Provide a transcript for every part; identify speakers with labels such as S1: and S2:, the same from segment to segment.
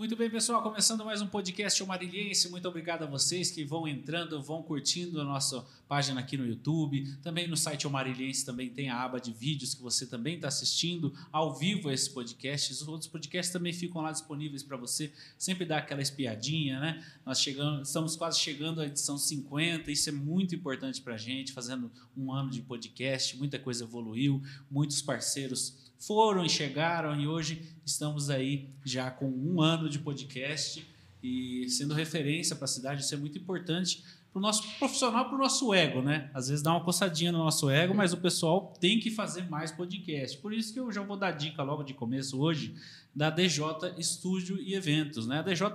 S1: Muito bem, pessoal, começando mais um podcast Marilhense. Muito obrigado a vocês que vão entrando, vão curtindo a nossa página aqui no YouTube. Também no site Marilhense também tem a aba de vídeos que você também está assistindo ao vivo esse podcast. Os outros podcasts também ficam lá disponíveis para você. Sempre dá aquela espiadinha, né? Nós chegamos, estamos quase chegando à edição 50. Isso é muito importante para a gente, fazendo um ano de podcast. Muita coisa evoluiu, muitos parceiros foram e chegaram, e hoje estamos aí já com um ano de podcast e sendo referência para a cidade. Isso é muito importante para o nosso profissional, para o nosso ego, né? Às vezes dá uma coçadinha no nosso ego, mas o pessoal tem que fazer mais podcast. Por isso que eu já vou dar dica logo de começo hoje da DJ Estúdio e Eventos, né? A DJ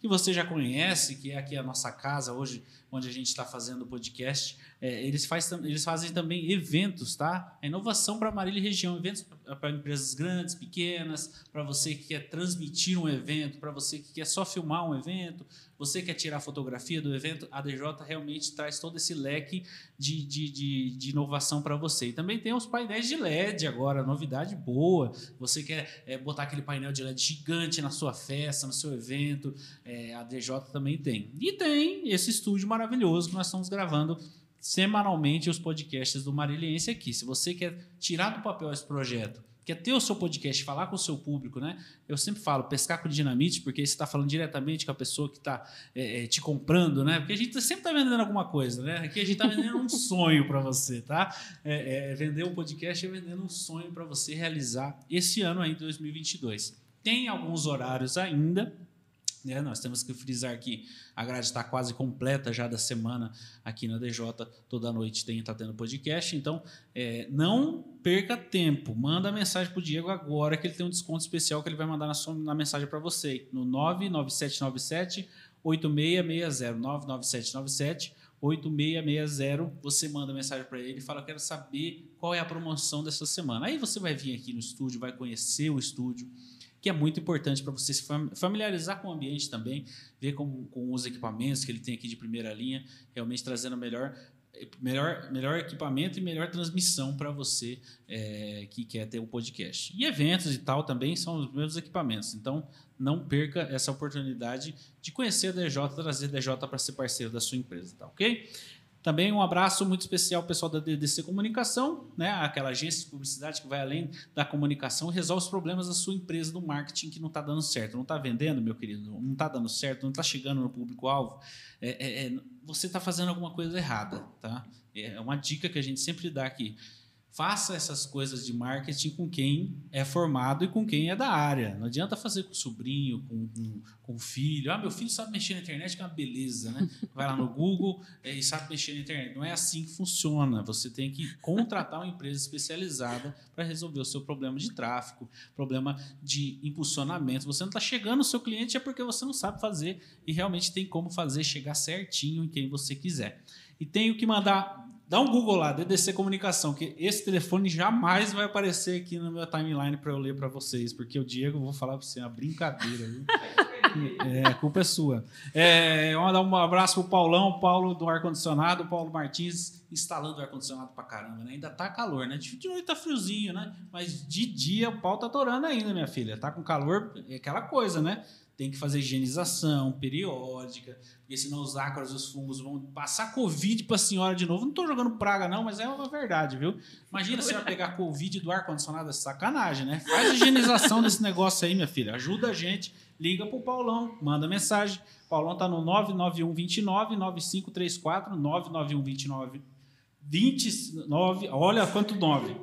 S1: que você já conhece, que é aqui a nossa casa hoje, onde a gente está fazendo o podcast, é, eles, faz, eles fazem também eventos, tá? Inovação para Marília e região, eventos para empresas grandes, pequenas, para você que quer transmitir um evento, para você que quer só filmar um evento, você quer tirar fotografia do evento, a DJ realmente traz todo esse leque de, de, de, de inovação para você. E também tem os painéis de LED agora, novidade boa. Você quer é, botar aquele painel de LED gigante na sua festa, no seu evento, é, a DJ também tem. E tem esse estúdio maravilhoso que nós estamos gravando semanalmente os podcasts do Mariliense aqui. Se você quer tirar do papel esse projeto, quer ter o seu podcast, falar com o seu público, né? Eu sempre falo pescar com dinamite, porque você está falando diretamente com a pessoa que está é, é, te comprando, né? Porque a gente sempre está vendendo alguma coisa, né? Aqui a gente está vendendo um sonho para você, tá? É, é, vender um podcast é vendendo um sonho para você realizar esse ano aí, 2022. Tem alguns horários ainda, né? Nós temos que frisar que a grade está quase completa já da semana aqui na DJ. Toda noite tem está tendo podcast. Então, é, não perca tempo. Manda mensagem para o Diego agora que ele tem um desconto especial que ele vai mandar na, sua, na mensagem para você. No 99797 8660. 99797 8660. Você manda mensagem para ele e fala: Quero saber qual é a promoção dessa semana. Aí você vai vir aqui no estúdio, vai conhecer o estúdio que é muito importante para você se familiarizar com o ambiente também, ver com, com os equipamentos que ele tem aqui de primeira linha, realmente trazendo melhor melhor, melhor equipamento e melhor transmissão para você é, que quer ter um podcast. E eventos e tal também são os mesmos equipamentos. Então, não perca essa oportunidade de conhecer a DJ, trazer a DJ para ser parceiro da sua empresa, tá ok? Também um abraço muito especial ao pessoal da DDC Comunicação, né? aquela agência de publicidade que vai além da comunicação e resolve os problemas da sua empresa do marketing que não está dando certo. Não está vendendo, meu querido, não está dando certo, não está chegando no público-alvo. É, é, é, você está fazendo alguma coisa errada. Tá? É uma dica que a gente sempre dá aqui. Faça essas coisas de marketing com quem é formado e com quem é da área. Não adianta fazer com o sobrinho, com, com, com o filho. Ah, meu filho sabe mexer na internet, que é uma beleza, né? Vai lá no Google e sabe mexer na internet. Não é assim que funciona. Você tem que contratar uma empresa especializada para resolver o seu problema de tráfego, problema de impulsionamento. Você não está chegando no seu cliente é porque você não sabe fazer e realmente tem como fazer chegar certinho em quem você quiser. E tenho que mandar Dá um Google lá, DDC Comunicação, que esse telefone jamais vai aparecer aqui no meu timeline para eu ler para vocês, porque o Diego, vou falar para você, é uma brincadeira. Viu? É, a culpa é sua. É, vamos dar um abraço pro Paulão, Paulo do ar-condicionado, Paulo Martins instalando ar-condicionado para caramba, né? Ainda tá calor, né? De noite tá friozinho, né? Mas de dia o pau tá torando ainda, minha filha. Tá com calor, é aquela coisa, né? Tem que fazer higienização periódica, porque senão os ácaros, os fungos vão passar Covid para a senhora de novo. Não estou jogando praga, não, mas é uma verdade, viu? Imagina a senhora pegar Covid do ar-condicionado, é sacanagem, né? Faz higienização desse negócio aí, minha filha. Ajuda a gente, liga pro Paulão, manda mensagem. O Paulão tá no 991 29 9534, 991 29 29, olha quanto 9.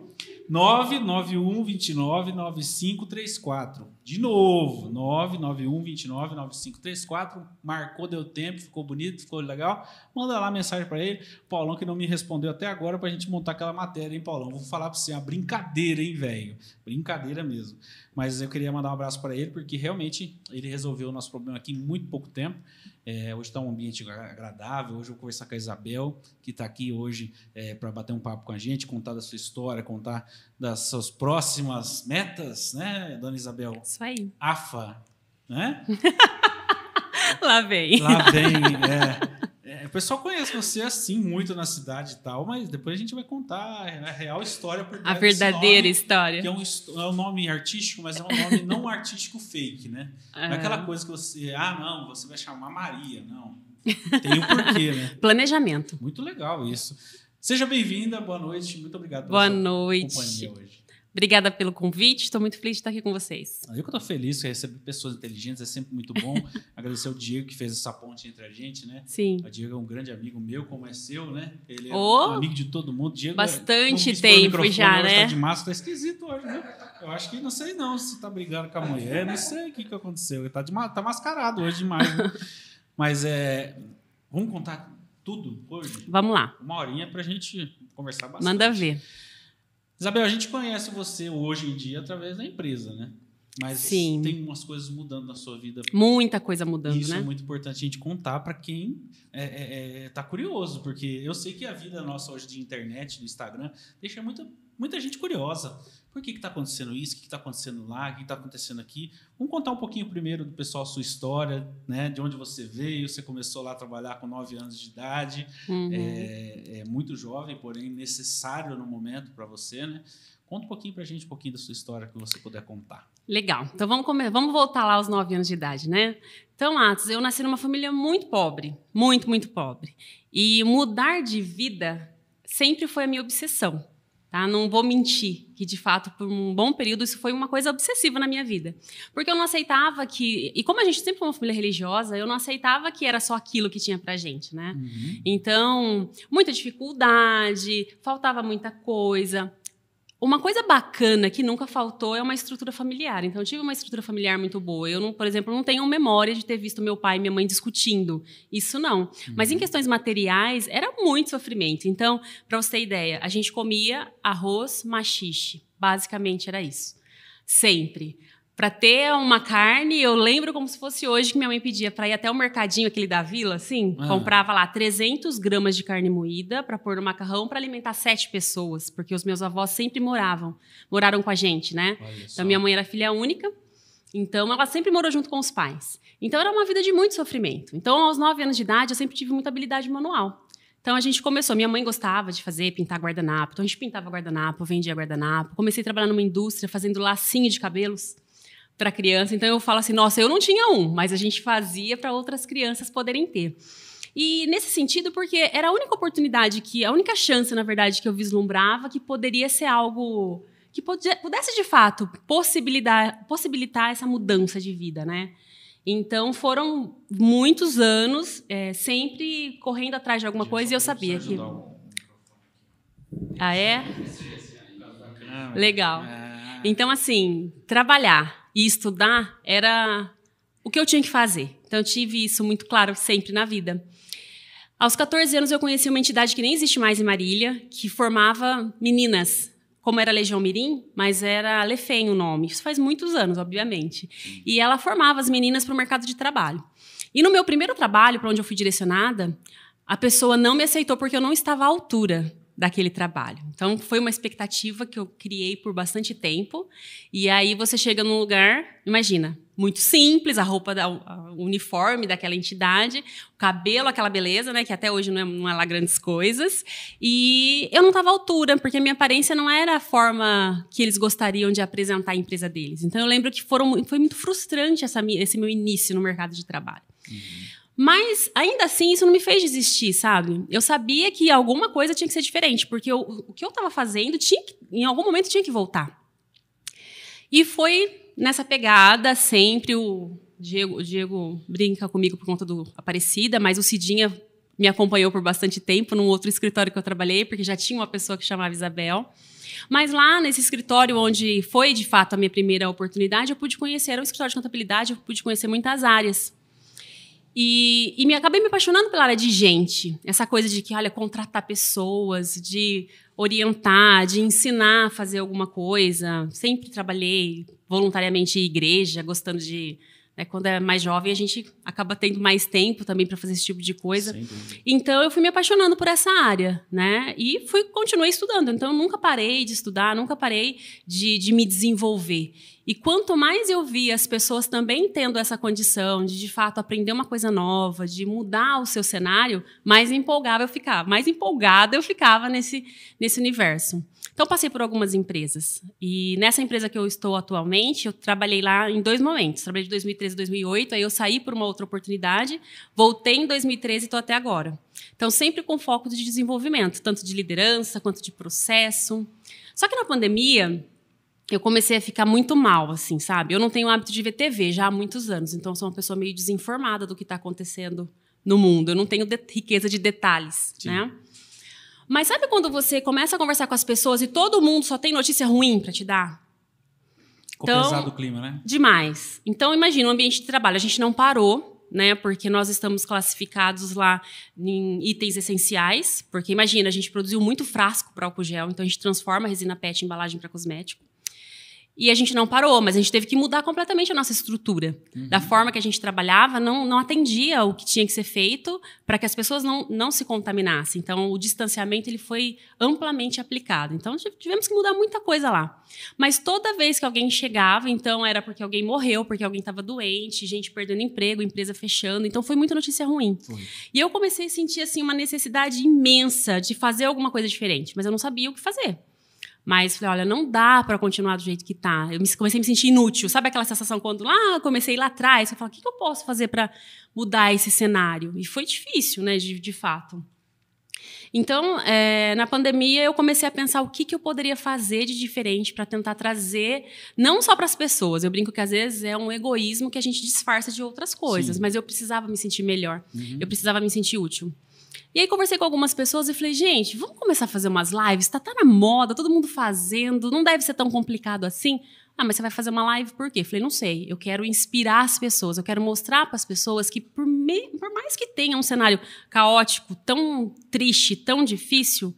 S1: 991 29 9534. De novo, 991 29 9534. Marcou, deu tempo, ficou bonito, ficou legal. Manda lá mensagem para ele. Paulão que não me respondeu até agora para a gente montar aquela matéria, hein, Paulão? Vou falar para você, é uma brincadeira, hein, velho? Brincadeira mesmo. Mas eu queria mandar um abraço para ele porque realmente ele resolveu o nosso problema aqui em muito pouco tempo. É, hoje está um ambiente agradável. Hoje eu vou conversar com a Isabel, que está aqui hoje é, para bater um papo com a gente, contar da sua história, contar das suas próximas metas, né, dona Isabel?
S2: Isso aí.
S1: AFA, né?
S2: Lá vem.
S1: Lá vem, é. É, o pessoal conhece você assim muito na cidade e tal, mas depois a gente vai contar a real história por
S2: A verdadeira
S1: nome,
S2: história.
S1: Que é um, é um nome artístico, mas é um nome não artístico fake, né? Não é aquela coisa que você, ah, não, você vai chamar Maria, não. Tem um porquê, né?
S2: Planejamento.
S1: Muito legal isso. Seja bem-vinda, boa noite, muito obrigado
S2: pela boa noite. companhia hoje. Obrigada pelo convite, estou muito feliz de estar aqui com vocês.
S1: Eu que estou feliz, receber pessoas inteligentes é sempre muito bom. Agradecer ao Diego que fez essa ponte entre a gente, né?
S2: Sim.
S1: O Diego é um grande amigo meu, como é seu, né? Ele é
S2: oh,
S1: um amigo de todo mundo. Diego
S2: é bastante é, tempo já, né?
S1: Tá de máscara, tá esquisito hoje, né? Eu acho que não sei não se tá brigando com a mulher, não sei o que, que aconteceu. Ele tá, de, tá mascarado hoje demais, né? Mas é. Vamos contar tudo hoje?
S2: Vamos lá.
S1: Uma horinha pra gente conversar bastante.
S2: Manda ver.
S1: Isabel, a gente conhece você hoje em dia através da empresa, né? Mas Sim. tem umas coisas mudando na sua vida.
S2: Muita coisa mudando,
S1: Isso
S2: né?
S1: é muito importante a gente contar para quem está é, é, é, tá curioso, porque eu sei que a vida nossa hoje de internet, do Instagram, deixa muita, muita gente curiosa. Por que está acontecendo isso? O que está acontecendo lá? O que está acontecendo aqui? Vamos contar um pouquinho primeiro do pessoal a sua história, né? De onde você veio. Você começou lá a trabalhar com 9 anos de idade. Uhum. É, é, muito jovem, porém necessário no momento para você, né? Conta um pouquinho para a gente, um pouquinho da sua história que você puder contar.
S2: Legal. Então vamos, comer, vamos voltar lá aos 9 anos de idade, né? Então, Atos, eu nasci numa família muito pobre. Muito, muito pobre. E mudar de vida sempre foi a minha obsessão. Tá? Não vou mentir que, de fato, por um bom período, isso foi uma coisa obsessiva na minha vida. Porque eu não aceitava que. E como a gente sempre foi uma família religiosa, eu não aceitava que era só aquilo que tinha pra gente, né? Uhum. Então, muita dificuldade, faltava muita coisa. Uma coisa bacana que nunca faltou é uma estrutura familiar. Então, eu tive uma estrutura familiar muito boa. Eu, não, por exemplo, não tenho memória de ter visto meu pai e minha mãe discutindo. Isso não. Uhum. Mas em uhum. questões materiais, era muito sofrimento. Então, para você ter ideia, a gente comia arroz machixe. Basicamente era isso. Sempre para ter uma carne, eu lembro como se fosse hoje que minha mãe pedia para ir até o mercadinho aquele da vila, assim, ah. comprava lá 300 gramas de carne moída para pôr no macarrão para alimentar sete pessoas, porque os meus avós sempre moravam, moraram com a gente, né? Então minha mãe era filha única, então ela sempre morou junto com os pais. Então era uma vida de muito sofrimento. Então aos nove anos de idade eu sempre tive muita habilidade manual. Então a gente começou. Minha mãe gostava de fazer, pintar guardanapo. Então a gente pintava guardanapo, vendia guardanapo. Comecei a trabalhar numa indústria fazendo lacinho de cabelos para criança. Então eu falo assim, nossa, eu não tinha um, mas a gente fazia para outras crianças poderem ter. E nesse sentido, porque era a única oportunidade que, a única chance, na verdade, que eu vislumbrava que poderia ser algo que pudesse de fato possibilitar, possibilitar essa mudança de vida, né? Então foram muitos anos é, sempre correndo atrás de alguma coisa e eu sabia que. Ah, é? Legal. É. Então, assim, trabalhar e estudar era o que eu tinha que fazer. Então, eu tive isso muito claro sempre na vida. Aos 14 anos, eu conheci uma entidade que nem existe mais em Marília, que formava meninas, como era Legião Mirim, mas era Lefem o nome. Isso faz muitos anos, obviamente. E ela formava as meninas para o mercado de trabalho. E no meu primeiro trabalho, para onde eu fui direcionada, a pessoa não me aceitou porque eu não estava à altura daquele trabalho. Então, foi uma expectativa que eu criei por bastante tempo. E aí você chega num lugar, imagina, muito simples, a roupa, da, o uniforme daquela entidade, o cabelo, aquela beleza, né, que até hoje não é, não é lá grandes coisas. E eu não estava à altura, porque a minha aparência não era a forma que eles gostariam de apresentar a empresa deles. Então, eu lembro que foram, foi muito frustrante essa, esse meu início no mercado de trabalho. Uhum. Mas, ainda assim, isso não me fez desistir, sabe? Eu sabia que alguma coisa tinha que ser diferente, porque eu, o que eu estava fazendo, tinha que, em algum momento, tinha que voltar. E foi nessa pegada, sempre o Diego, o Diego brinca comigo por conta do Aparecida, mas o Cidinha me acompanhou por bastante tempo num outro escritório que eu trabalhei, porque já tinha uma pessoa que chamava Isabel. Mas lá nesse escritório, onde foi de fato a minha primeira oportunidade, eu pude conhecer, era um escritório de contabilidade, eu pude conhecer muitas áreas. E, e me acabei me apaixonando pela área de gente. Essa coisa de que, olha, contratar pessoas, de orientar, de ensinar a fazer alguma coisa. Sempre trabalhei voluntariamente em igreja, gostando de Né? Quando é mais jovem, a gente acaba tendo mais tempo também para fazer esse tipo de coisa. Então, eu fui me apaixonando por essa área, né? E fui, continuei estudando. Então, eu nunca parei de estudar, nunca parei de, de me desenvolver. E quanto mais eu vi as pessoas também tendo essa condição de, de fato, aprender uma coisa nova, de mudar o seu cenário, mais empolgada eu ficava, mais empolgada eu ficava nesse, nesse universo. Então, passei por algumas empresas. E nessa empresa que eu estou atualmente, eu trabalhei lá em dois momentos. Trabalhei de 2013 a 2008, aí eu saí por uma outra oportunidade, voltei em 2013 e estou até agora. Então, sempre com foco de desenvolvimento, tanto de liderança quanto de processo. Só que na pandemia, eu comecei a ficar muito mal, assim, sabe? Eu não tenho o hábito de ver TV já há muitos anos, então sou uma pessoa meio desinformada do que está acontecendo no mundo. Eu não tenho de riqueza de detalhes, Sim. né? Mas sabe quando você começa a conversar com as pessoas e todo mundo só tem notícia ruim para te dar?
S1: Ficou então, pesado o clima, né?
S2: Demais. Então, imagina, o ambiente de trabalho. A gente não parou, né? Porque nós estamos classificados lá em itens essenciais. Porque imagina, a gente produziu muito frasco para álcool gel, então a gente transforma a resina PET em embalagem para cosmético. E a gente não parou, mas a gente teve que mudar completamente a nossa estrutura. Uhum. Da forma que a gente trabalhava, não, não atendia o que tinha que ser feito para que as pessoas não, não se contaminassem. Então, o distanciamento ele foi amplamente aplicado. Então, tivemos que mudar muita coisa lá. Mas toda vez que alguém chegava, então, era porque alguém morreu, porque alguém estava doente, gente perdendo emprego, empresa fechando. Então, foi muita notícia ruim. Foi. E eu comecei a sentir, assim, uma necessidade imensa de fazer alguma coisa diferente, mas eu não sabia o que fazer. Mas falei, olha, não dá para continuar do jeito que tá. Eu comecei a me sentir inútil. Sabe aquela sensação quando lá comecei lá atrás, eu falo, o que, que eu posso fazer para mudar esse cenário? E foi difícil, né, de, de fato. Então, é, na pandemia, eu comecei a pensar o que, que eu poderia fazer de diferente para tentar trazer, não só para as pessoas. Eu brinco que às vezes é um egoísmo que a gente disfarça de outras coisas, Sim. mas eu precisava me sentir melhor, uhum. eu precisava me sentir útil. E aí conversei com algumas pessoas e falei, gente, vamos começar a fazer umas lives? Tá, tá na moda, todo mundo fazendo, não deve ser tão complicado assim. Ah, mas você vai fazer uma live por quê? Falei, não sei. Eu quero inspirar as pessoas, eu quero mostrar para as pessoas que, por, me... por mais que tenha um cenário caótico, tão triste, tão difícil,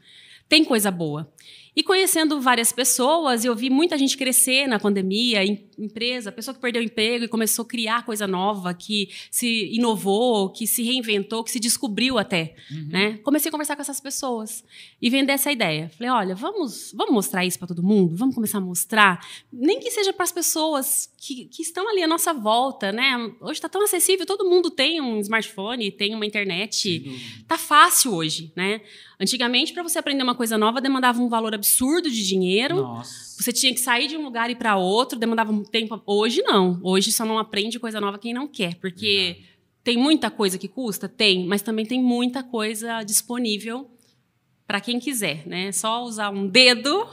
S2: tem coisa boa. E conhecendo várias pessoas, eu vi muita gente crescer na pandemia, empresa, pessoa que perdeu emprego e começou a criar coisa nova, que se inovou, que se reinventou, que se descobriu até, uhum. né? Comecei a conversar com essas pessoas e vender essa ideia. Falei, olha, vamos, vamos mostrar isso para todo mundo, vamos começar a mostrar, nem que seja para as pessoas que, que estão ali à nossa volta, né? Hoje está tão acessível, todo mundo tem um smartphone, tem uma internet, tá fácil hoje, né? Antigamente, para você aprender uma coisa nova, demandava um valor absurdo de dinheiro. Nossa. Você tinha que sair de um lugar e ir para outro, demandava um tempo. Hoje não. Hoje só não aprende coisa nova quem não quer, porque tem muita coisa que custa, tem, mas também tem muita coisa disponível para quem quiser, né? Só usar um dedo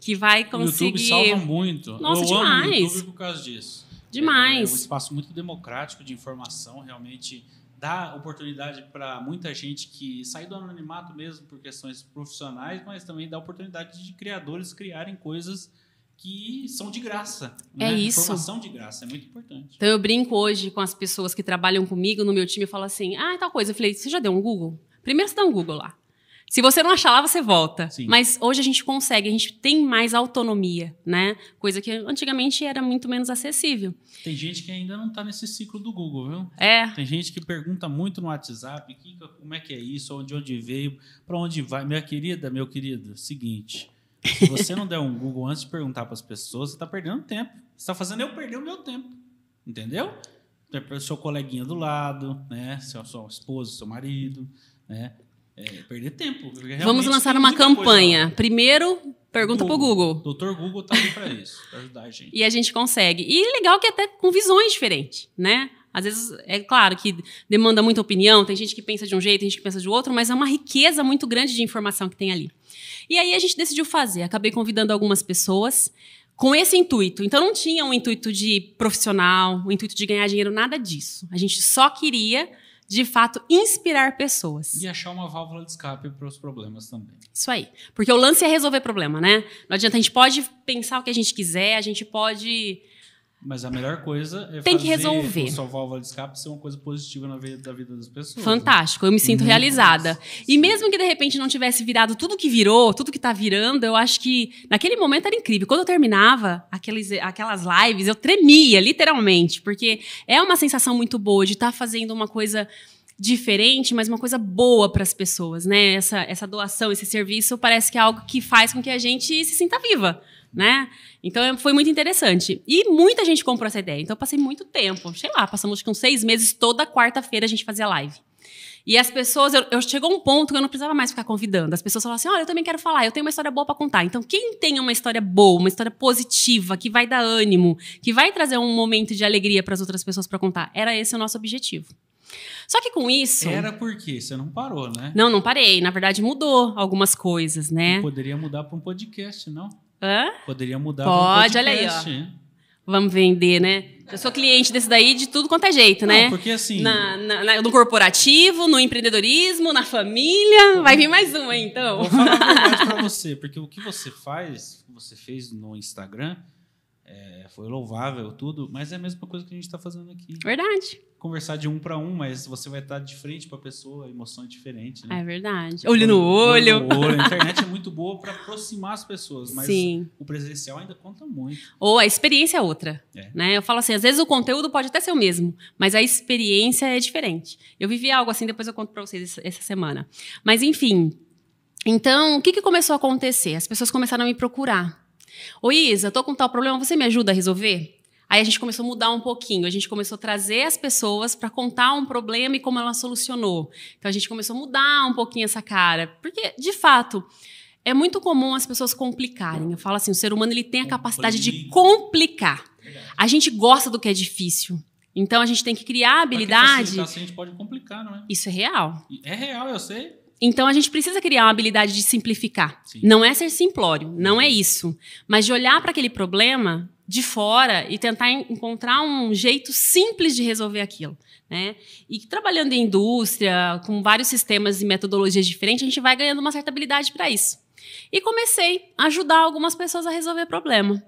S2: que vai conseguir.
S1: O YouTube salva muito.
S2: Nossa,
S1: Eu
S2: demais.
S1: amo o YouTube por causa disso.
S2: Demais.
S1: É, é um espaço muito democrático de informação, realmente dá oportunidade para muita gente que sai do anonimato mesmo por questões profissionais, mas também dá oportunidade de criadores criarem coisas que são de graça.
S2: É
S1: né?
S2: isso.
S1: Informação de graça, é muito importante.
S2: Então eu brinco hoje com as pessoas que trabalham comigo no meu time e falo assim: ah, tal coisa. Eu falei, você já deu um Google? Primeiro você dá um Google lá. Se você não achar lá, você volta. Sim. Mas hoje a gente consegue, a gente tem mais autonomia, né? Coisa que antigamente era muito menos acessível.
S1: Tem gente que ainda não está nesse ciclo do Google, viu?
S2: É.
S1: Tem gente que pergunta muito no WhatsApp, que, como é que é isso, onde, onde veio, para onde vai. Minha querida, meu querido, seguinte, se você não der um Google antes de perguntar para as pessoas, você está perdendo tempo. Você está fazendo eu perder o meu tempo, entendeu? Seu coleguinha do lado, né? Seu, sua esposa, seu marido, né? É, perder tempo.
S2: Vamos lançar uma campanha. Primeiro, pergunta para o Google.
S1: Doutor Google está ali para isso, para ajudar a gente.
S2: E a gente consegue. E legal que até com visões diferentes, né? Às vezes, é claro que demanda muita opinião, tem gente que pensa de um jeito, tem gente que pensa de outro, mas é uma riqueza muito grande de informação que tem ali. E aí a gente decidiu fazer. Acabei convidando algumas pessoas com esse intuito. Então não tinha um intuito de profissional, um intuito de ganhar dinheiro, nada disso. A gente só queria de fato, inspirar pessoas.
S1: E achar uma válvula de escape para os problemas também.
S2: Isso aí. Porque o lance é resolver problema, né? Não adianta, a gente pode pensar o que a gente quiser, a gente pode
S1: Mas a melhor coisa é
S2: Tem que
S1: fazer
S2: resolver.
S1: sua válvula de escape ser uma coisa positiva na vida, da vida das pessoas. né?
S2: Fantástico, eu me sinto
S1: Uhum.
S2: realizada. E mesmo que de repente não tivesse virado tudo que virou, tudo que tá virando, eu acho que naquele momento era incrível. Quando eu terminava aqueles, aquelas lives, eu tremia, literalmente, porque é uma sensação muito boa de estar fazendo uma coisa diferente, mas uma coisa boa para as pessoas, né? Essa, essa doação, esse serviço parece que é algo que faz com que a gente se sinta viva, né? Então é- foi muito interessante. E muita gente comprou essa ideia. Então eu passei muito tempo, sei lá, passamos uns seis meses, toda quarta-feira a gente fazia live. E as pessoas, eu, eu chegou um ponto que eu não precisava mais ficar convidando. As pessoas falavam assim: olha, eu também quero falar, eu tenho uma história boa para contar. Então, quem tem uma história boa, uma história positiva, que vai dar ânimo, que vai trazer um momento de alegria para as outras pessoas para contar, era esse o nosso objetivo. Só que com isso.
S1: Era porque você não parou, né?
S2: Não, não parei. Na verdade, mudou algumas coisas, né?
S1: Poderia mudar para um podcast, não?
S2: Hã?
S1: Poderia mudar
S2: Pode, olha aí,
S1: hein?
S2: Vamos vender, né? Eu sou cliente desse daí de tudo quanto é jeito, né?
S1: Não, porque assim,
S2: Na, na- na- no corporativo, no empreendedorismo, na família. Vai vir mais uma aí, então.
S1: vou falar a verdade para você, porque o que você faz, o que você fez no Instagram, é, foi louvável tudo, mas é a mesma coisa que a gente está fazendo aqui.
S2: Verdade.
S1: Conversar de um para um, mas você vai estar de frente para a pessoa, a emoção é diferente, né?
S2: É verdade. Olho no olho.
S1: no olho. A internet é muito boa para aproximar as pessoas, mas
S2: Sim.
S1: o presencial ainda conta muito.
S2: Ou a experiência é outra.
S1: É.
S2: Né? Eu falo assim, às vezes o conteúdo pode até ser o mesmo, mas a experiência é diferente. Eu vivi algo assim, depois eu conto pra vocês essa- essa semana. Mas enfim. Então, o que, que começou a acontecer? As pessoas começaram a me procurar. Ô Isa, tô com tal problema, você me ajuda a resolver? Aí a gente começou a mudar um pouquinho. A gente começou a trazer as pessoas para contar um problema e como ela solucionou. Então a gente começou a mudar um pouquinho essa cara. Porque, de fato, é muito comum as pessoas complicarem. Eu falo assim, o ser humano ele tem a capacidade de
S1: Complica.
S2: complicar. A gente gosta do que é difícil. Então a gente tem que criar
S1: Pra que
S2: habilidade.
S1: a gente pode complicar, não é?
S2: Isso é real.
S1: É real, eu sei.
S2: Então a gente precisa criar uma habilidade de simplificar.
S1: Sim.
S2: Não é ser simplório, não é isso. Mas de olhar para aquele problema de fora e tentar en- encontrar um jeito simples de resolver aquilo. Né? E trabalhando em indústria, com vários sistemas e metodologias diferentes, a gente vai ganhando uma certa habilidade para isso. E comecei a ajudar algumas pessoas a resolver problema.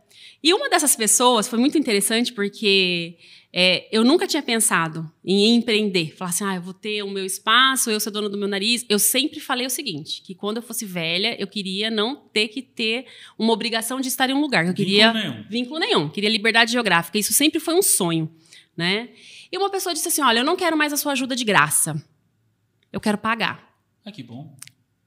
S2: E uma dessas pessoas foi muito interessante porque é, eu nunca tinha pensado em empreender. Falar assim, ah, eu vou ter o meu espaço, eu ser dona do meu nariz. Eu sempre falei o seguinte, que quando eu fosse velha, eu queria não ter que ter uma obrigação de estar em um lugar. Eu queria
S1: Vínculo nenhum.
S2: vínculo nenhum, queria liberdade geográfica. Isso sempre foi um sonho, né? E uma pessoa disse assim, olha, eu não quero mais a sua ajuda de graça. Eu quero pagar.
S1: Ah, que bom.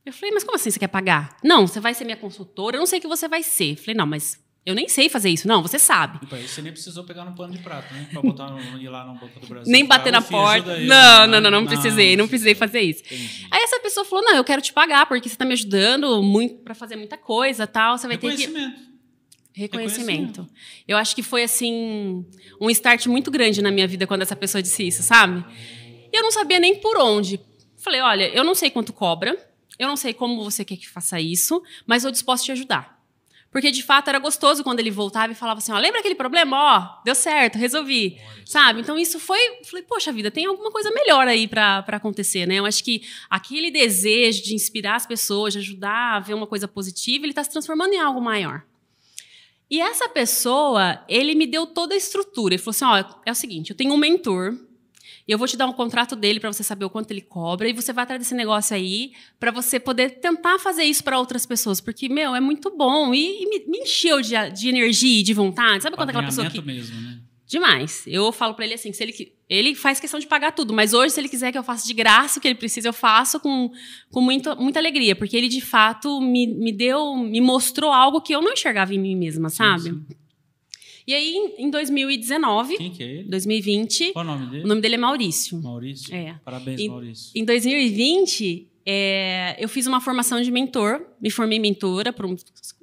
S2: Eu falei, mas como assim você quer pagar? Não, você vai ser minha consultora, eu não sei o que você vai ser. Eu falei, não, mas eu nem sei fazer isso. Não, você sabe.
S1: Você nem precisou pegar no pano de prato, né? Pra botar no, ir lá no Banco do Brasil.
S2: Nem bater na
S1: "Ô, filho, ajuda
S2: porta.
S1: aí".
S2: Não, não, não, não precisei, não precisei fazer isso.
S1: Entendi.
S2: Aí essa pessoa falou, não, eu quero te pagar, porque você tá me ajudando muito para fazer muita coisa tal. Você vai ter que.
S1: Reconhecimento.
S2: Reconhecimento. Eu acho que foi assim um start muito grande na minha vida quando essa pessoa disse isso, sabe? E eu não sabia nem por onde. Falei, olha, eu não sei quanto cobra, eu não sei como você quer que faça isso, mas eu disposto a te ajudar. Porque de fato era gostoso quando ele voltava e falava assim: ó, lembra aquele problema? Ó, deu certo, resolvi. Sabe? Então isso foi. Falei, poxa vida, tem alguma coisa melhor aí pra pra acontecer, né? Eu acho que aquele desejo de inspirar as pessoas, de ajudar a ver uma coisa positiva, ele tá se transformando em algo maior. E essa pessoa, ele me deu toda a estrutura. Ele falou assim: ó, é o seguinte, eu tenho um mentor. E eu vou te dar um contrato dele para você saber o quanto ele cobra e você vai atrás desse negócio aí para você poder tentar fazer isso para outras pessoas, porque meu, é muito bom e, e me, me encheu de, de energia e de vontade. Sabe quando aquela pessoa que
S1: mesmo, né?
S2: demais. Eu falo para ele assim, se ele ele faz questão de pagar tudo, mas hoje se ele quiser que eu faça de graça o que ele precisa, eu faço com, com muito, muita alegria, porque ele de fato me, me deu, me mostrou algo que eu não enxergava em mim mesma, sabe?
S1: Sim, sim.
S2: E aí em- em 2019,
S1: Quem que é ele?
S2: 2020,
S1: Qual o nome dele?
S2: o nome dele é Maurício.
S1: Maurício?
S2: É.
S1: Parabéns,
S2: E-
S1: Maurício.
S2: Em 2020, é, eu fiz uma formação de mentor, me formei mentora, por um-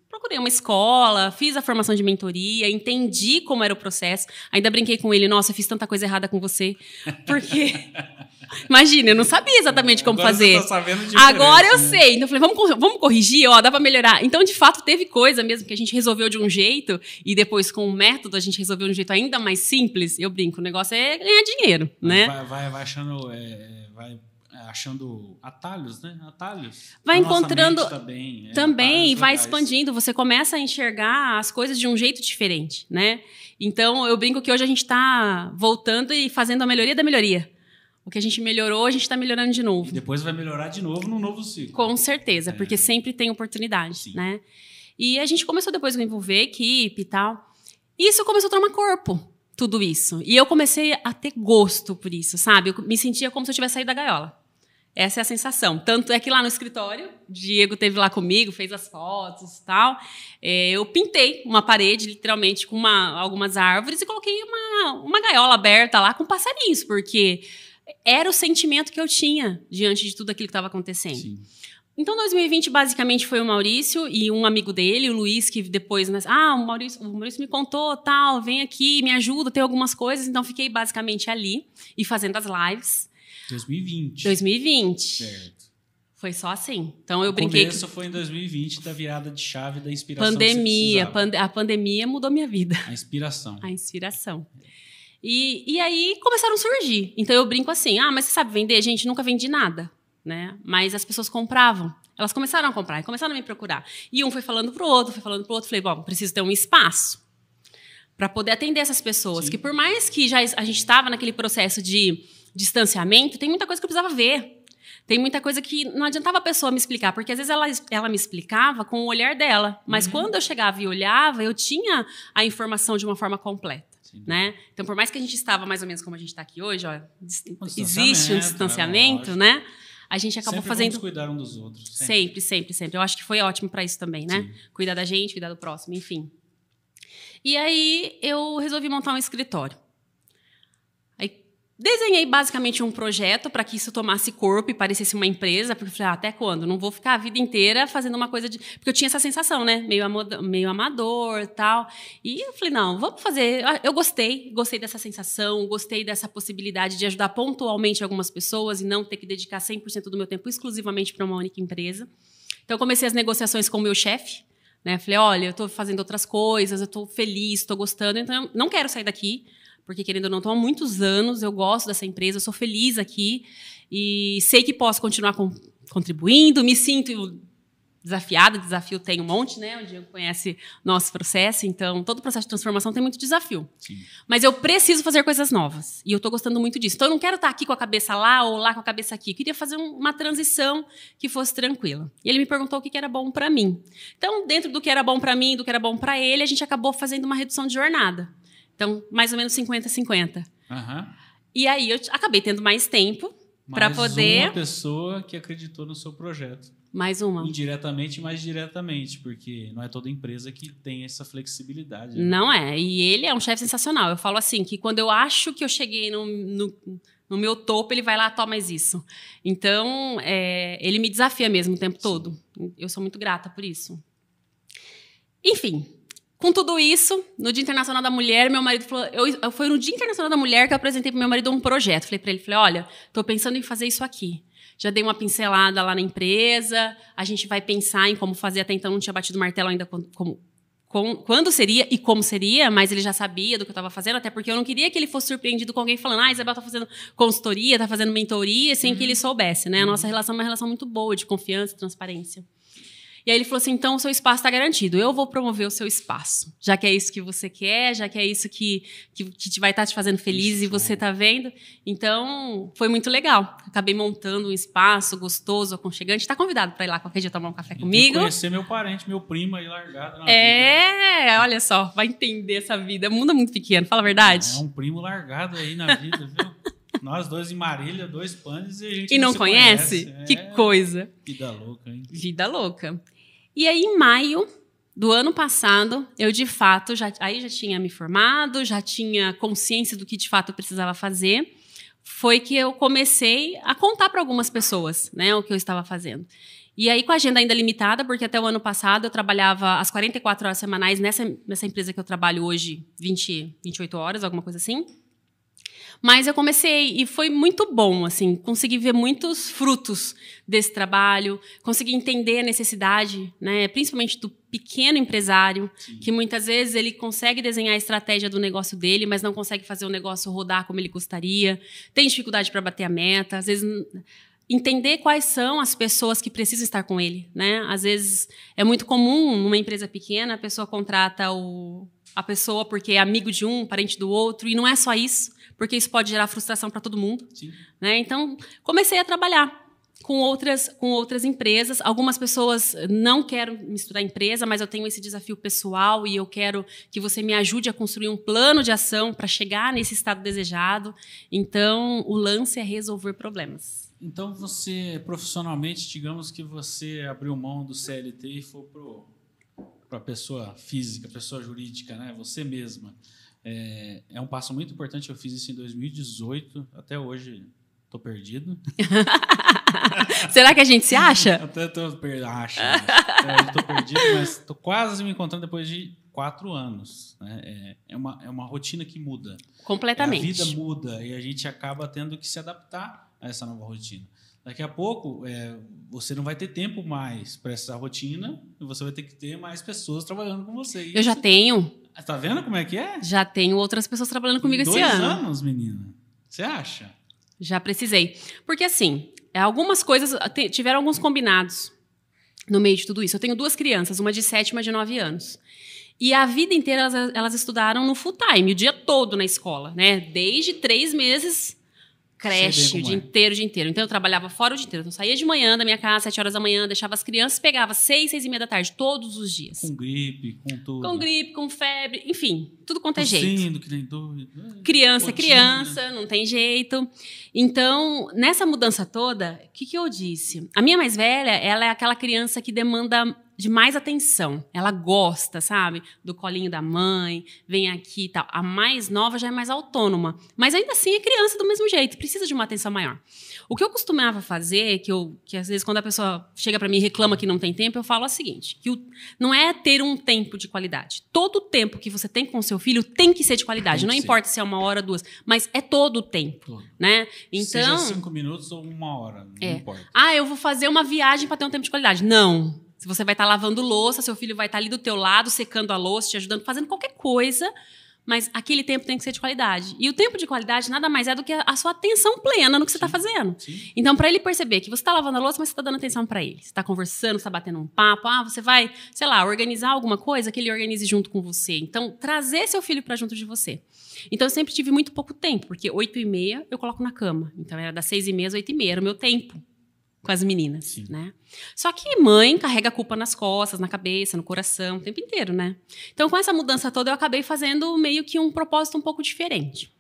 S2: procurei uma escola, fiz a formação de mentoria, entendi como era o processo. Ainda brinquei com ele, nossa, fiz tanta coisa errada com você. Porque, imagina, eu não sabia exatamente como
S1: Agora
S2: fazer.
S1: Tá
S2: Agora eu
S1: né?
S2: sei. Então eu falei, vamos, vamos corrigir, ó, dá pra melhorar. Então, de fato, teve coisa mesmo que a gente resolveu de um jeito e depois, com o método, a gente resolveu de um jeito ainda mais simples. Eu brinco, o negócio é ganhar dinheiro, né?
S1: Vai, vai, vai achando. é, vai achando atalhos, né? Atalhos.
S2: Vai encontrando
S1: Também, é,
S2: também vai
S1: legais.
S2: expandindo, você começa a enxergar as coisas de um jeito diferente, né? Então eu brinco que hoje a gente está voltando e fazendo a melhoria da melhoria. O que a gente melhorou, a gente está melhorando de
S1: E
S2: novo.
S1: depois vai melhorar de novo num novo ciclo.
S2: Com certeza,
S1: É.
S2: porque sempre tem oportunidade,
S1: Sim.
S2: né? E a gente começou depois a envolver equipe e tal. E isso começou a tomar corpo, tudo isso. E eu comecei a ter gosto por isso, sabe? Eu me sentia como se eu tivesse saído da gaiola. Essa é a sensação. Tanto é que lá no escritório, Diego teve lá comigo, fez as fotos e tal. É, eu pintei uma parede, literalmente, com uma- algumas árvores e coloquei uma, uma gaiola aberta lá com passarinhos, porque era o sentimento que eu tinha diante de tudo aquilo que estava acontecendo.
S1: Sim.
S2: Então, 2020 basicamente foi o Maurício e um amigo dele, o Luiz, que depois, né, ah, o Maurício, o Maurício me contou, tal, vem aqui, me ajuda, tem algumas coisas. Então, fiquei basicamente ali e fazendo as lives.
S1: 2020.
S2: 2020.
S1: Certo.
S2: Foi só assim. Então, eu
S1: o
S2: brinquei que
S1: começo foi em 2020 da virada de chave da inspiração. que
S2: pandemia, pande- a pandemia mudou minha vida.
S1: A inspiração.
S2: a inspiração. E, e aí começaram a surgir. Então, eu brinco assim, ah, mas você sabe vender? Gente, nunca vendi nada. Né? Mas as pessoas compravam. Elas começaram a comprar e começaram a me procurar. E um foi falando pro outro, foi falando pro outro. Falei, bom, preciso ter um espaço para poder atender essas pessoas.
S1: Sim.
S2: Que por mais que já a gente estava naquele processo de distanciamento, tem muita coisa que eu precisava ver. Tem muita coisa que não adiantava a pessoa me explicar, porque às vezes ela, ela me explicava com o olhar dela. Mas
S1: Uhum.
S2: quando eu chegava e olhava, eu tinha a informação de uma forma completa. Né? Então, por mais que a gente estava mais ou menos como a gente está aqui hoje, ó, existe um
S1: é
S2: distanciamento, né? A gente acabou
S1: sempre
S2: fazendo
S1: vamos cuidar um dos outros. Sempre.
S2: sempre, sempre, sempre. Eu acho que foi ótimo para isso também, né?
S1: Sim.
S2: Cuidar da gente, cuidar do próximo, enfim. E aí eu resolvi montar um escritório. Desenhei basicamente um projeto para que isso tomasse corpo e parecesse uma empresa, porque eu falei, ah, até quando? Não vou ficar a vida inteira fazendo uma coisa de. Porque eu tinha essa sensação, né? Meio, meio amador tal. E eu falei, não, vamos fazer. Eu gostei, gostei dessa sensação, gostei dessa possibilidade de ajudar pontualmente algumas pessoas e não ter que dedicar 100% do meu tempo exclusivamente para uma única empresa. Então, eu comecei as negociações com o meu chefe. Né? Falei, olha, eu estou fazendo outras coisas, eu estou feliz, estou gostando, então eu não quero sair daqui, porque querendo ou não, estou há muitos anos, eu gosto dessa empresa, sou feliz aqui e sei que posso continuar com- contribuindo, me sinto desafiada, desafio tem um monte, né? O Diego conhece nosso processo, então todo processo de transformação tem muito desafio.
S1: Sim.
S2: Mas eu preciso fazer coisas novas. E eu estou gostando muito disso. Então eu não quero estar aqui com a cabeça lá ou lá com a cabeça aqui. Eu queria fazer um- uma transição que fosse tranquila. E ele me perguntou o que que era bom para mim. Então, dentro do que era bom para mim, do que era bom para ele, a gente acabou fazendo uma redução de jornada. Então, mais ou menos 50-50.
S1: Aham.
S2: E aí eu acabei tendo mais tempo para
S1: Mais
S2: poder.
S1: uma pessoa que acreditou no seu projeto.
S2: Mais uma.
S1: Indiretamente, mas diretamente, porque não é toda empresa que tem essa flexibilidade. né?
S2: Não é. E ele é um chefe sensacional. Eu falo assim, que quando eu acho que eu cheguei no, no, no meu topo, ele vai lá, toma mais isso. Então, é, ele me desafia mesmo o tempo todo. Eu sou muito grata por isso. Enfim, com tudo isso, no Dia Internacional da Mulher, meu marido falou... Eu, eu- foi no Dia Internacional da Mulher que eu apresentei para meu marido um projeto. Falei para ele, falei, olha, estou pensando em fazer isso aqui. Já dei uma pincelada lá na empresa, a gente vai pensar em como fazer, até então não tinha batido o martelo ainda como, como com- quando seria e como seria, mas ele já sabia do que eu estava fazendo, até porque eu não queria que ele fosse surpreendido com alguém falando, ah, Isabel está fazendo consultoria, está fazendo mentoria, sem que ele soubesse, né? A nossa relação é uma relação muito boa, de confiança e transparência. E aí ele falou assim: então o seu espaço está garantido. Eu vou promover o seu espaço. Já que é isso que você quer, já que é isso que, que, que te vai estar te fazendo feliz e
S1: show.
S2: você está vendo. Então, foi muito legal. Acabei montando um espaço gostoso, aconchegante. Está convidado para ir lá qualquer dia tomar um café
S1: E
S2: comigo.
S1: Conhecer meu parente, meu primo aí largado. na vida.
S2: É, olha só, vai entender essa vida. O mundo é muito pequeno, fala a verdade.
S1: É um primo largado aí na vida, viu? Nós dois em Marília, dois panes e a gente
S2: E não
S1: se
S2: conhece?
S1: conhece.
S2: Que
S1: É,
S2: coisa.
S1: Vida louca, hein?
S2: Vida louca. E aí, em maio do ano passado, eu de fato já aí já tinha me formado, já tinha consciência do que de fato eu precisava fazer. Foi que eu comecei a contar para algumas pessoas, né, o que eu estava fazendo. E aí, com a agenda ainda limitada, porque até o ano passado eu trabalhava as 44 horas semanais nessa, nessa empresa que eu trabalho hoje, 20, 28 horas, alguma coisa assim. Mas eu comecei e foi muito bom, assim, consegui ver muitos frutos desse trabalho, consegui entender a necessidade, né, principalmente do pequeno empresário,
S1: Sim.
S2: que muitas vezes ele consegue desenhar a estratégia do negócio dele, mas não consegue fazer o negócio rodar como ele gostaria, tem dificuldade para bater a meta, às vezes entender quais são as pessoas que precisam estar com ele, né? Às vezes é muito comum numa empresa pequena a pessoa contrata o, a pessoa porque é amigo de um, parente do outro e não é só isso, porque isso pode gerar frustração para todo mundo, né? Então comecei a trabalhar com outras com outras empresas. Algumas pessoas não querem misturar empresa, mas eu tenho esse desafio pessoal e eu quero que você me ajude a construir um plano de ação para chegar nesse estado desejado. Então o lance é resolver problemas.
S1: Então você, profissionalmente, digamos que você abriu mão do CLT e foi para a pessoa física, pessoa jurídica, né? Você mesma. É, é, um passo muito importante. Eu fiz isso em 2018. Até hoje estou perdido.
S2: Será que a gente se acha?
S1: Até estou perdido. Acho. Estou perdido, mas estou quase me encontrando depois de quatro anos. Né? É, é, uma, é uma rotina que muda.
S2: Completamente.
S1: A vida muda e a gente acaba tendo que se adaptar a essa nova rotina. Daqui a pouco, é, você não vai ter tempo mais para essa rotina e você vai ter que ter mais pessoas trabalhando com você.
S2: Isso, eu já tenho.
S1: Tá vendo como é que é?
S2: Já tenho outras pessoas trabalhando comigo
S1: Dois
S2: esse ano.
S1: Dois anos, menina. Você acha?
S2: Já precisei. Porque, assim, algumas coisas tiveram alguns combinados no meio de tudo isso. Eu tenho duas crianças, uma de 7 e uma de 9 anos. E a vida inteira elas, elas estudaram no full time, o dia todo na escola, né? Desde três meses creche o dia é. inteiro, o dia inteiro. Então eu trabalhava fora o dia inteiro. Então eu saía de manhã da minha casa, sete horas da manhã, deixava as crianças, pegava seis, seis e meia da tarde, todos os dias.
S1: Com gripe, com tudo.
S2: Com gripe, com febre, enfim, tudo quanto é
S1: Tossindo,
S2: jeito.
S1: que nem doido.
S2: Criança é criança, não tem jeito. Então, nessa mudança toda, o que, que eu disse? A minha mais velha, ela é aquela criança que demanda de mais atenção. Ela gosta, sabe? Do colinho da mãe, vem aqui e tal. A mais nova já é mais autônoma. Mas ainda assim é criança do mesmo jeito, precisa de uma atenção maior. O que eu costumava fazer, que, eu, que às vezes quando a pessoa chega para mim e reclama que não tem tempo, eu falo o seguinte: que o, não é ter um tempo de qualidade. Todo o tempo que você tem com seu filho tem que ser de qualidade. Não ser. importa se é uma hora duas, mas é todo o tempo. Todo. Né?
S1: Então, Seja cinco minutos ou uma hora, não
S2: é.
S1: importa.
S2: Ah, eu vou fazer uma viagem para ter um tempo de qualidade. Não. Se você vai estar tá lavando louça, seu filho vai estar tá ali do teu lado, secando a louça, te ajudando, fazendo qualquer coisa, mas aquele tempo tem que ser de qualidade. E o tempo de qualidade nada mais é do que a sua atenção plena no que você está fazendo. Sim. Então, para ele perceber que você está lavando a louça, mas você está dando atenção para ele. Você está conversando, você está batendo um papo. Ah, você vai, sei lá, organizar alguma coisa que ele organize junto com você. Então, trazer seu filho para junto de você. Então, eu sempre tive muito pouco tempo, porque oito e meia eu coloco na cama. Então, era das seis e meia às oito e meia, era o meu tempo com as meninas, Sim. né? Só que mãe carrega a culpa nas costas, na cabeça, no coração, o tempo inteiro, né? Então, com essa mudança toda, eu acabei fazendo meio que um propósito um pouco diferente.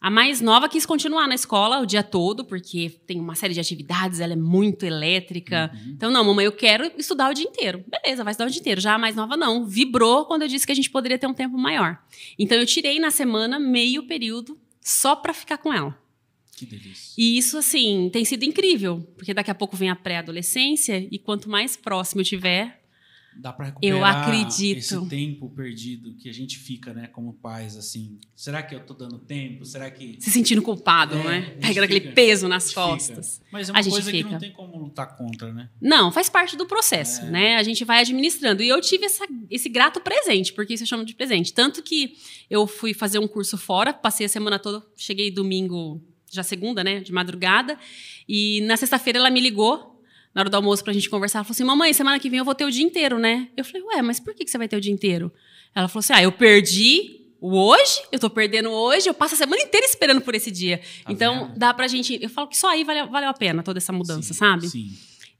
S2: A mais nova quis continuar na escola o dia todo, porque tem uma série de atividades, ela é muito elétrica. Uhum. Então, não, mamãe, eu quero estudar o dia inteiro. Beleza, vai estudar o dia inteiro. Já a mais nova, não. Vibrou quando eu disse que a gente poderia ter um tempo maior. Então, eu tirei na semana meio período só para ficar com ela.
S1: Que delícia.
S2: E isso, assim, tem sido incrível, porque daqui a pouco vem a pré-adolescência e quanto mais próximo eu tiver,
S1: Dá para recuperar
S2: eu acredito.
S1: esse tempo perdido que a gente fica, né, como pais, assim. Será que eu tô dando tempo? Será que.
S2: Se sentindo culpado, é, né? Pegando aquele peso nas costas.
S1: Fica. Mas é uma a coisa que não tem como lutar contra, né?
S2: Não, faz parte do processo, é. né? A gente vai administrando. E eu tive essa, esse grato presente, porque isso eu chamo de presente. Tanto que eu fui fazer um curso fora, passei a semana toda, cheguei domingo já segunda, né, de madrugada. E na sexta-feira ela me ligou, na hora do almoço, pra gente conversar. Ela falou assim: Mamãe, semana que vem eu vou ter o dia inteiro, né? Eu falei: Ué, mas por que você vai ter o dia inteiro? Ela falou assim: Ah, eu perdi o hoje, eu tô perdendo hoje, eu passo a semana inteira esperando por esse dia. Tá então, vendo? dá pra gente. Eu falo que só aí valeu, valeu a pena toda essa mudança,
S1: sim,
S2: sabe?
S1: Sim.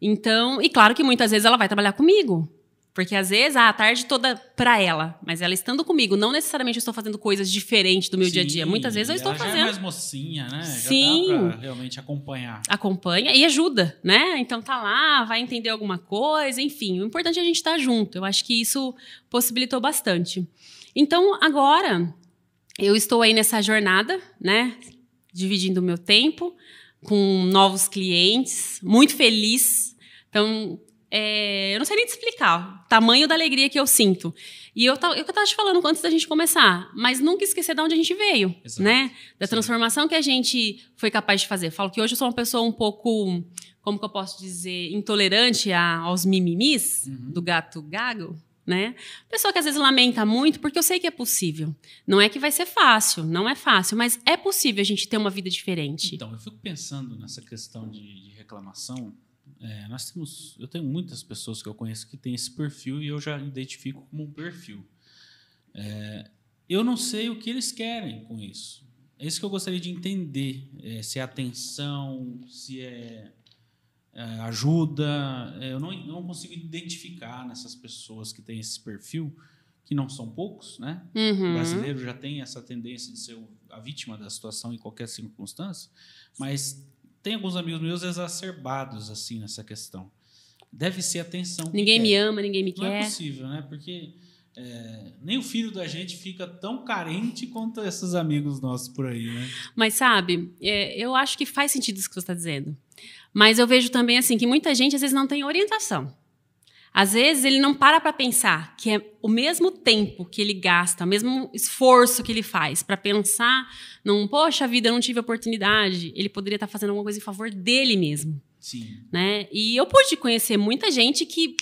S2: Então, e claro que muitas vezes ela vai trabalhar comigo. Porque às vezes, ah, a tarde toda para ela, mas ela estando comigo, não necessariamente eu estou fazendo coisas diferentes do meu Sim, dia a dia. Muitas vezes eu estou fazendo. Já é
S1: mais mocinha, né?
S2: Sim.
S1: Já dá pra realmente acompanhar.
S2: Acompanha e ajuda, né? Então tá lá, vai entender alguma coisa, enfim. O importante é a gente estar tá junto. Eu acho que isso possibilitou bastante. Então, agora eu estou aí nessa jornada, né? Dividindo o meu tempo com novos clientes, muito feliz. Então, é, eu não sei nem te explicar o tamanho da alegria que eu sinto. E eu, eu estava te falando antes da gente começar, mas nunca esquecer de onde a gente veio, Exato. né? Da Sim. transformação que a gente foi capaz de fazer. Falo que hoje eu sou uma pessoa um pouco, como que eu posso dizer, intolerante a, aos mimimis uhum. do gato gago, né? Pessoa que às vezes lamenta muito, porque eu sei que é possível. Não é que vai ser fácil, não é fácil, mas é possível a gente ter uma vida diferente.
S1: Então, eu fico pensando nessa questão de, de reclamação. É, nós temos, eu tenho muitas pessoas que eu conheço que têm esse perfil e eu já identifico como um perfil. É, eu não sei o que eles querem com isso. É isso que eu gostaria de entender. É, se é atenção, se é, é ajuda. É, eu não, não consigo identificar nessas pessoas que têm esse perfil, que não são poucos, né?
S2: Uhum.
S1: O brasileiro já tem essa tendência de ser a vítima da situação em qualquer circunstância, mas tem alguns amigos meus exacerbados assim nessa questão. Deve ser atenção.
S2: Ninguém me ama, ninguém me
S1: Não é
S2: quer.
S1: possível, né? Porque é, nem o filho da gente fica tão carente quanto esses amigos nossos por aí, né?
S2: Mas sabe, é, eu acho que faz sentido isso que você está dizendo. Mas eu vejo também assim que muita gente às vezes não tem orientação. Às vezes ele não para para pensar que é o mesmo tempo que ele gasta, o mesmo esforço que ele faz para pensar num, poxa vida, eu não tive oportunidade, ele poderia estar fazendo alguma coisa em favor dele mesmo,
S1: Sim.
S2: né? E eu pude conhecer muita gente que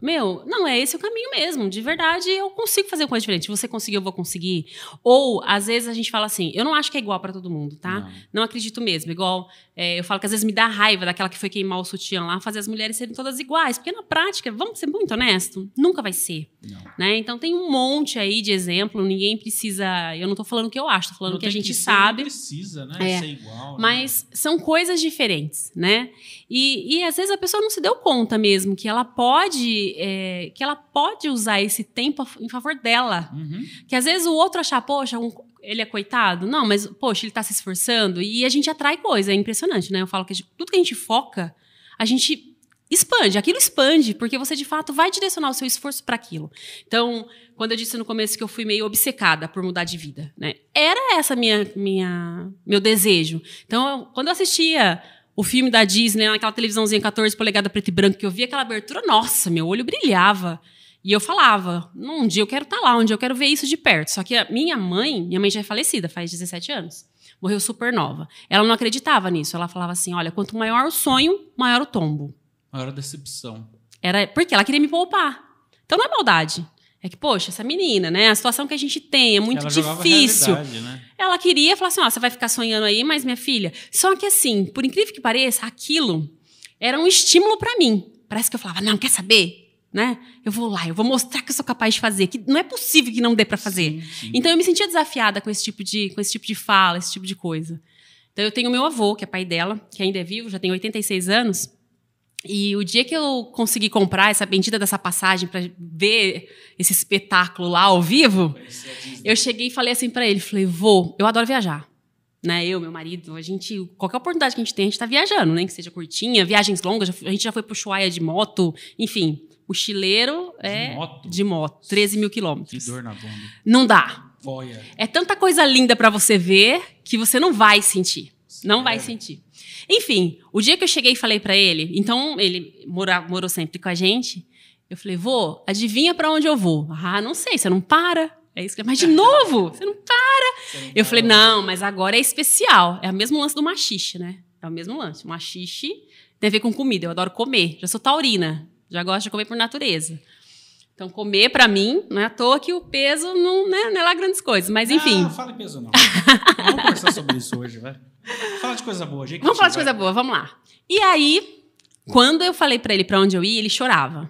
S2: meu, não é esse o caminho mesmo. De verdade, eu consigo fazer coisa diferente. Você conseguiu, eu vou conseguir. Ou, às vezes, a gente fala assim: eu não acho que é igual para todo mundo, tá?
S1: Não.
S2: Não acredito mesmo. Igual, é, eu falo que às vezes me dá raiva daquela que foi queimar o sutiã lá, fazer as mulheres serem todas iguais. Porque na prática, vamos ser muito honesto, nunca vai ser.
S1: Não.
S2: Né? Então tem um monte aí de exemplo, ninguém precisa. Eu não tô falando o que eu acho, tô falando o que a gente
S1: ser,
S2: sabe.
S1: Não precisa, né?
S2: É.
S1: Ser igual. né?
S2: Mas são coisas diferentes, né? E, e às vezes a pessoa não se deu conta mesmo que ela pode é, que ela pode usar esse tempo em favor dela.
S1: Uhum.
S2: Que às vezes o outro achar, poxa, um- ele é coitado. Não, mas, poxa, ele tá se esforçando. E a gente atrai coisa, é impressionante, né? Eu falo que gente- tudo que a gente foca, a gente expande, aquilo expande, porque você de fato vai direcionar o seu esforço para aquilo. Então, quando eu disse no começo que eu fui meio obcecada por mudar de vida, né? Era essa minha minha meu desejo. Então, eu- quando eu assistia o filme da Disney, naquela televisãozinha 14 polegadas preto e branco, que eu via aquela abertura, nossa, meu olho brilhava. E eu falava, um dia eu quero estar lá, um dia eu quero ver isso de perto. Só que a minha mãe, minha mãe já é falecida, faz 17 anos. Morreu super nova. Ela não acreditava nisso. Ela falava assim: olha, quanto maior o sonho, maior o tombo.
S1: Maior decepção.
S2: Era porque ela queria me poupar. Então não é maldade. É que, poxa, essa menina, né? A situação que a gente tem é muito
S1: Ela
S2: difícil.
S1: né?
S2: Ela queria falar assim: ó, você vai ficar sonhando aí, mas minha filha. Só que assim, por incrível que pareça, aquilo era um estímulo pra mim. Parece que eu falava: não, quer saber? Né? Eu vou lá, eu vou mostrar que eu sou capaz de fazer, que não é possível que não dê pra fazer.
S1: Sim, sim.
S2: Então eu me sentia desafiada com esse tipo de, com esse tipo de fala, esse tipo de coisa. Então eu tenho meu avô, que é pai dela, que ainda é vivo, já tem 86 anos. E o dia que eu consegui comprar essa bendita dessa passagem para ver esse espetáculo lá ao vivo, eu cheguei e falei assim para ele, falei: "Vô, eu adoro viajar". Né? Eu, meu marido, a gente, qualquer oportunidade que a gente tem, a gente tá viajando, nem que seja curtinha, viagens longas, a gente já foi pro Ushuaia de moto, enfim, mochileiro é
S1: moto?
S2: de moto, 13 mil
S1: Que
S2: quilômetros.
S1: dor na bunda.
S2: Não dá.
S1: Voia.
S2: É tanta coisa linda pra você ver que você não vai sentir. Não vai sentir. Enfim, o dia que eu cheguei e falei pra ele, então ele mora, morou sempre com a gente, eu falei, vô, adivinha pra onde eu vou? Ah, não sei, você não para. É isso que Mas de novo, você não para. Eu falei, não, mas agora é especial. É o mesmo lance do machixe, né? É o mesmo lance. O machixe tem a ver com comida. Eu adoro comer. Já sou taurina. Já gosto de comer por natureza. Então, comer, pra mim, não é à toa que o peso não, né, não é lá grandes coisas. Mas, enfim.
S1: Não, fala em peso, não. Vamos conversar sobre isso hoje, vai. Fala de coisa boa, gente.
S2: Vamos falar de coisa boa, vamos lá. E aí, quando eu falei pra ele pra onde eu ia, ele chorava.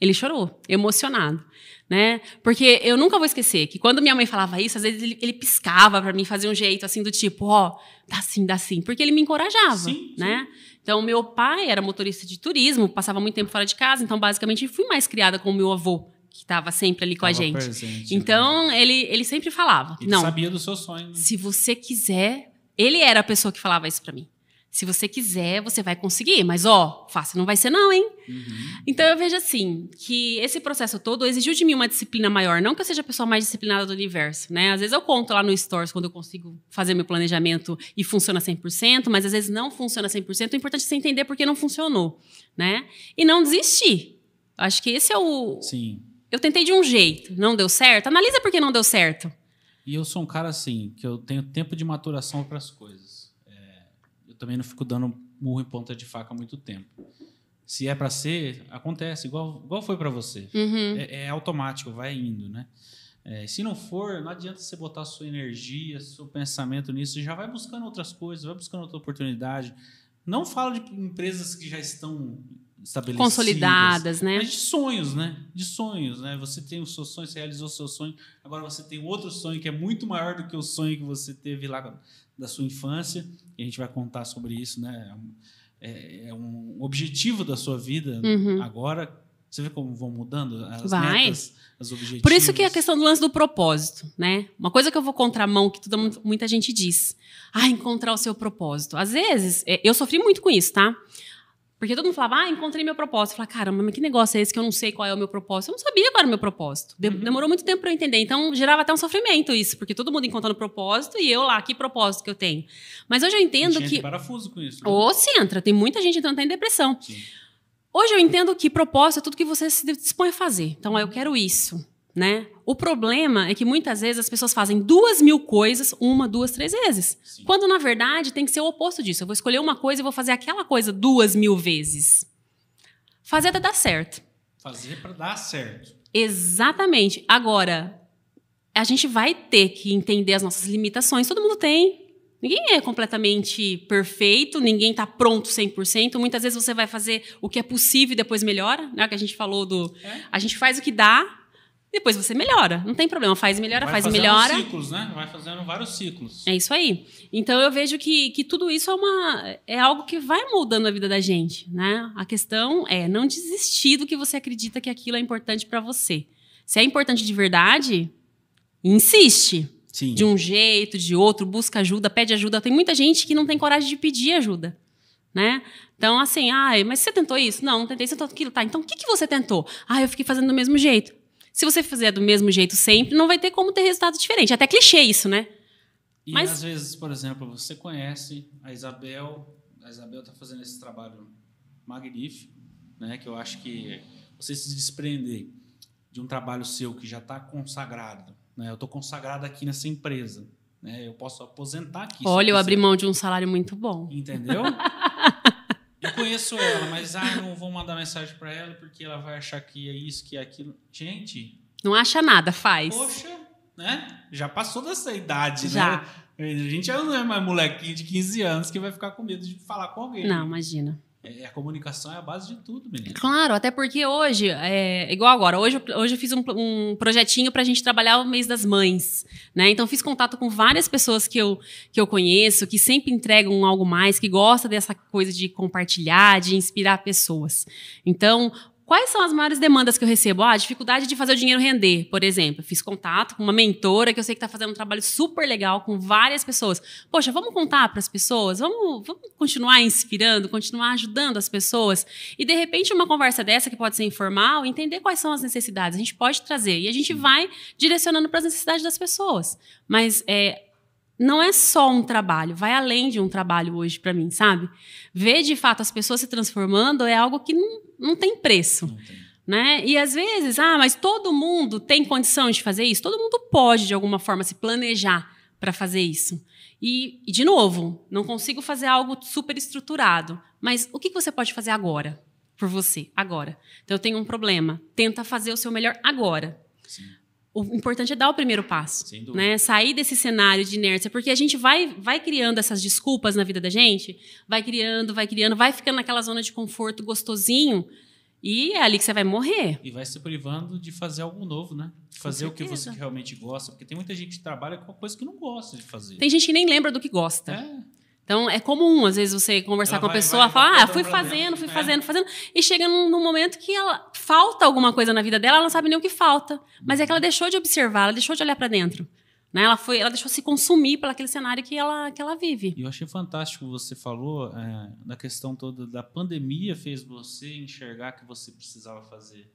S2: Ele chorou, emocionado, né? Porque eu nunca vou esquecer que quando minha mãe falava isso, às vezes ele, ele piscava pra mim, fazer um jeito assim do tipo, ó, dá sim, dá sim, porque ele me encorajava,
S1: Sim,
S2: né? Então, meu pai era motorista de turismo, passava muito tempo fora de casa, então basicamente fui mais criada com o meu avô, que estava sempre ali com a
S1: Tava
S2: gente.
S1: presente,
S2: Então, ele, ele sempre falava,
S1: Ele
S2: não,
S1: sabia do seu sonho. né?
S2: se você quiser, ele era a pessoa que falava isso pra mim. Se você quiser, você vai conseguir, mas ó, fácil não vai ser não, hein?
S1: Uhum.
S2: Então eu vejo assim, que esse processo todo exigiu de mim uma disciplina maior, não que eu seja a pessoa mais disciplinada do universo, né? Às vezes eu conto lá no Stores quando eu consigo fazer meu planejamento e funciona 100%, mas às vezes não funciona 100%, o importante é você entender por que não funcionou, né? E não desistir. Acho que esse é o
S1: Sim.
S2: eu tentei de um jeito, não deu certo. Analisa por que não deu certo.
S1: E eu sou um cara assim, que eu tenho tempo de maturação para as coisas. Também não fico dando murro em ponta de faca há muito tempo. se é para ser, acontece, igual, igual foi para você.
S2: Uhum.
S1: É, é automático, vai indo, né? É, se não for, não adianta você botar sua energia, seu pensamento nisso, já vai buscando outras coisas, vai buscando outra oportunidade. Não falo de empresas que já estão estabelecidas.
S2: Consolidadas, né?
S1: Mas de sonhos, né? De sonhos, né? Você tem o seu sonho, você realizou o seu sonho, agora você tem outro sonho que é muito maior do que o sonho que você teve lá da sua infância, e a gente vai contar sobre isso, né? É, é um objetivo da sua vida
S2: Uhum.
S1: agora. Você vê como vão mudando as
S2: Vai.
S1: metas, os objetivos.
S2: Por isso que é a questão do lance do propósito, né? Uma coisa que eu vou contramão, que toda, mu- muita gente diz. Ah, encontrar o seu propósito. Às vezes, é, eu sofri muito com isso, tá? Porque todo mundo falava, ah, encontrei meu propósito. Eu falava, caramba, mas que negócio é esse que eu não sei qual é o meu propósito? Eu não sabia qual era o meu propósito.
S1: Uhum.
S2: Demorou muito tempo para eu entender. Então, gerava até um sofrimento isso, porque todo mundo encontrando propósito e eu lá, que propósito que eu tenho? Mas hoje eu entendo
S1: Enchendo
S2: que.
S1: de parafuso com isso. né?
S2: Ou se entra, tem muita gente entrando até em depressão.
S1: Sim.
S2: Hoje eu entendo que propósito é tudo que você se dispõe a fazer. Então, eu quero isso, né? O problema é que muitas vezes as pessoas fazem duas mil coisas, uma, duas, três vezes.
S1: Sim.
S2: Quando, na verdade, tem que ser o oposto disso. Eu vou escolher uma coisa e vou fazer aquela coisa duas mil vezes. Fazer até dar certo.
S1: Fazer para dar certo.
S2: Exatamente. Agora, a gente vai ter que entender as nossas limitações. Todo mundo tem. Ninguém é completamente perfeito, ninguém está pronto 100%. Muitas vezes você vai fazer o que é possível e depois melhora, né? Que a gente falou do.
S1: É.
S2: A gente faz o que dá, depois você melhora. Não tem problema, faz e melhora,
S1: Vai
S2: faz e
S1: fazendo
S2: melhora.
S1: ciclos, né? Vai fazendo vários ciclos.
S2: É isso aí. Então eu vejo que, que tudo isso é, uma, é algo que vai moldando a vida da gente, né? A questão é não desistir do que você acredita que aquilo é importante para você. Se é importante de verdade, insiste.
S1: Sim.
S2: De um jeito, de outro, busca ajuda, pede ajuda. Tem muita gente que não tem coragem de pedir ajuda, né? Então, assim, ai, mas você tentou isso? Não, não tentei, você tentou aquilo. Tá, então o que, que você tentou? Ah, eu fiquei fazendo do mesmo jeito. Se você fizer do mesmo jeito sempre, não vai ter como ter resultado diferente. É até clichê isso, né?
S1: E
S2: Mas-
S1: às vezes, por exemplo, você conhece a Isabel, a Isabel está fazendo esse trabalho magnífico, né? Que eu acho que você se desprender de um trabalho seu que já está consagrado, né? Eu estou consagrado aqui nessa empresa, né? Eu posso aposentar aqui.
S2: Olha, eu abri mão de um salário muito bom.
S1: Entendeu? Eu conheço ela, mas ah, não vou mandar mensagem para ela porque ela vai achar que é isso, que é aquilo. Gente,
S2: Não acha nada, faz.
S1: poxa, né? Já passou dessa idade,
S2: Já.
S1: né? A gente já não é mais molequinho de 15 anos que vai ficar com medo de falar com alguém.
S2: Não, imagina.
S1: É, a comunicação é a base de tudo, menino.
S2: Claro, até porque hoje, é igual agora, hoje, hoje eu fiz um, um projetinho pra gente trabalhar o mês das mães, né? Então fiz contato com várias pessoas que eu, que eu conheço, que sempre entregam algo mais, que gosta dessa coisa de compartilhar, de inspirar pessoas. Então, quais são as maiores demandas que eu recebo? Ah, a dificuldade de fazer o dinheiro render, por exemplo. Fiz contato com uma mentora que eu sei que está fazendo um trabalho super legal com várias pessoas. Poxa, vamos contar para as pessoas? Vamos, vamos continuar inspirando, continuar ajudando as pessoas? E de repente uma conversa dessa que pode ser informal, entender quais são as necessidades, a gente pode trazer e a gente vai direcionando para as necessidades das pessoas. Mas é, não é só um trabalho, vai além de um trabalho hoje para mim, sabe? Ver de fato as pessoas se transformando é algo que não, não tem preço.
S1: Não tem.
S2: Né? E às vezes, ah, mas todo mundo tem condição de fazer isso? Todo mundo pode, de alguma forma, se planejar para fazer isso. E, de novo, não consigo fazer algo super estruturado. Mas o que que você pode fazer agora? Por você, agora. Então, eu tenho um problema. Tenta fazer o seu melhor agora.
S1: Sim,
S2: O importante é dar o primeiro passo. Né? Sair desse cenário de inércia, porque a gente vai, vai criando essas desculpas na vida da gente, vai criando, vai criando, vai ficando naquela zona de conforto gostosinho, e é ali que você vai morrer.
S1: E vai se privando de fazer algo novo, né? De fazer o que você realmente gosta. Porque tem muita gente que trabalha com uma coisa que não gosta de fazer.
S2: Tem gente que nem lembra do que gosta.
S1: É,
S2: Então, é comum, às vezes, você conversar
S1: Ela
S2: com a
S1: vai-
S2: pessoa,
S1: vai-
S2: falar,
S1: vai
S2: ah, fui fazendo, fui
S1: é.
S2: fazendo, fazendo, e chega num, num momento que ela falta alguma coisa na vida dela, ela não sabe nem o que falta. Mas é que ela deixou de observar, ela deixou de olhar para dentro. Né? Ela, foi, ela deixou se consumir pelo aquele cenário que ela, que ela vive.
S1: E eu achei fantástico você falou é, da questão toda da pandemia fez você enxergar que você precisava fazer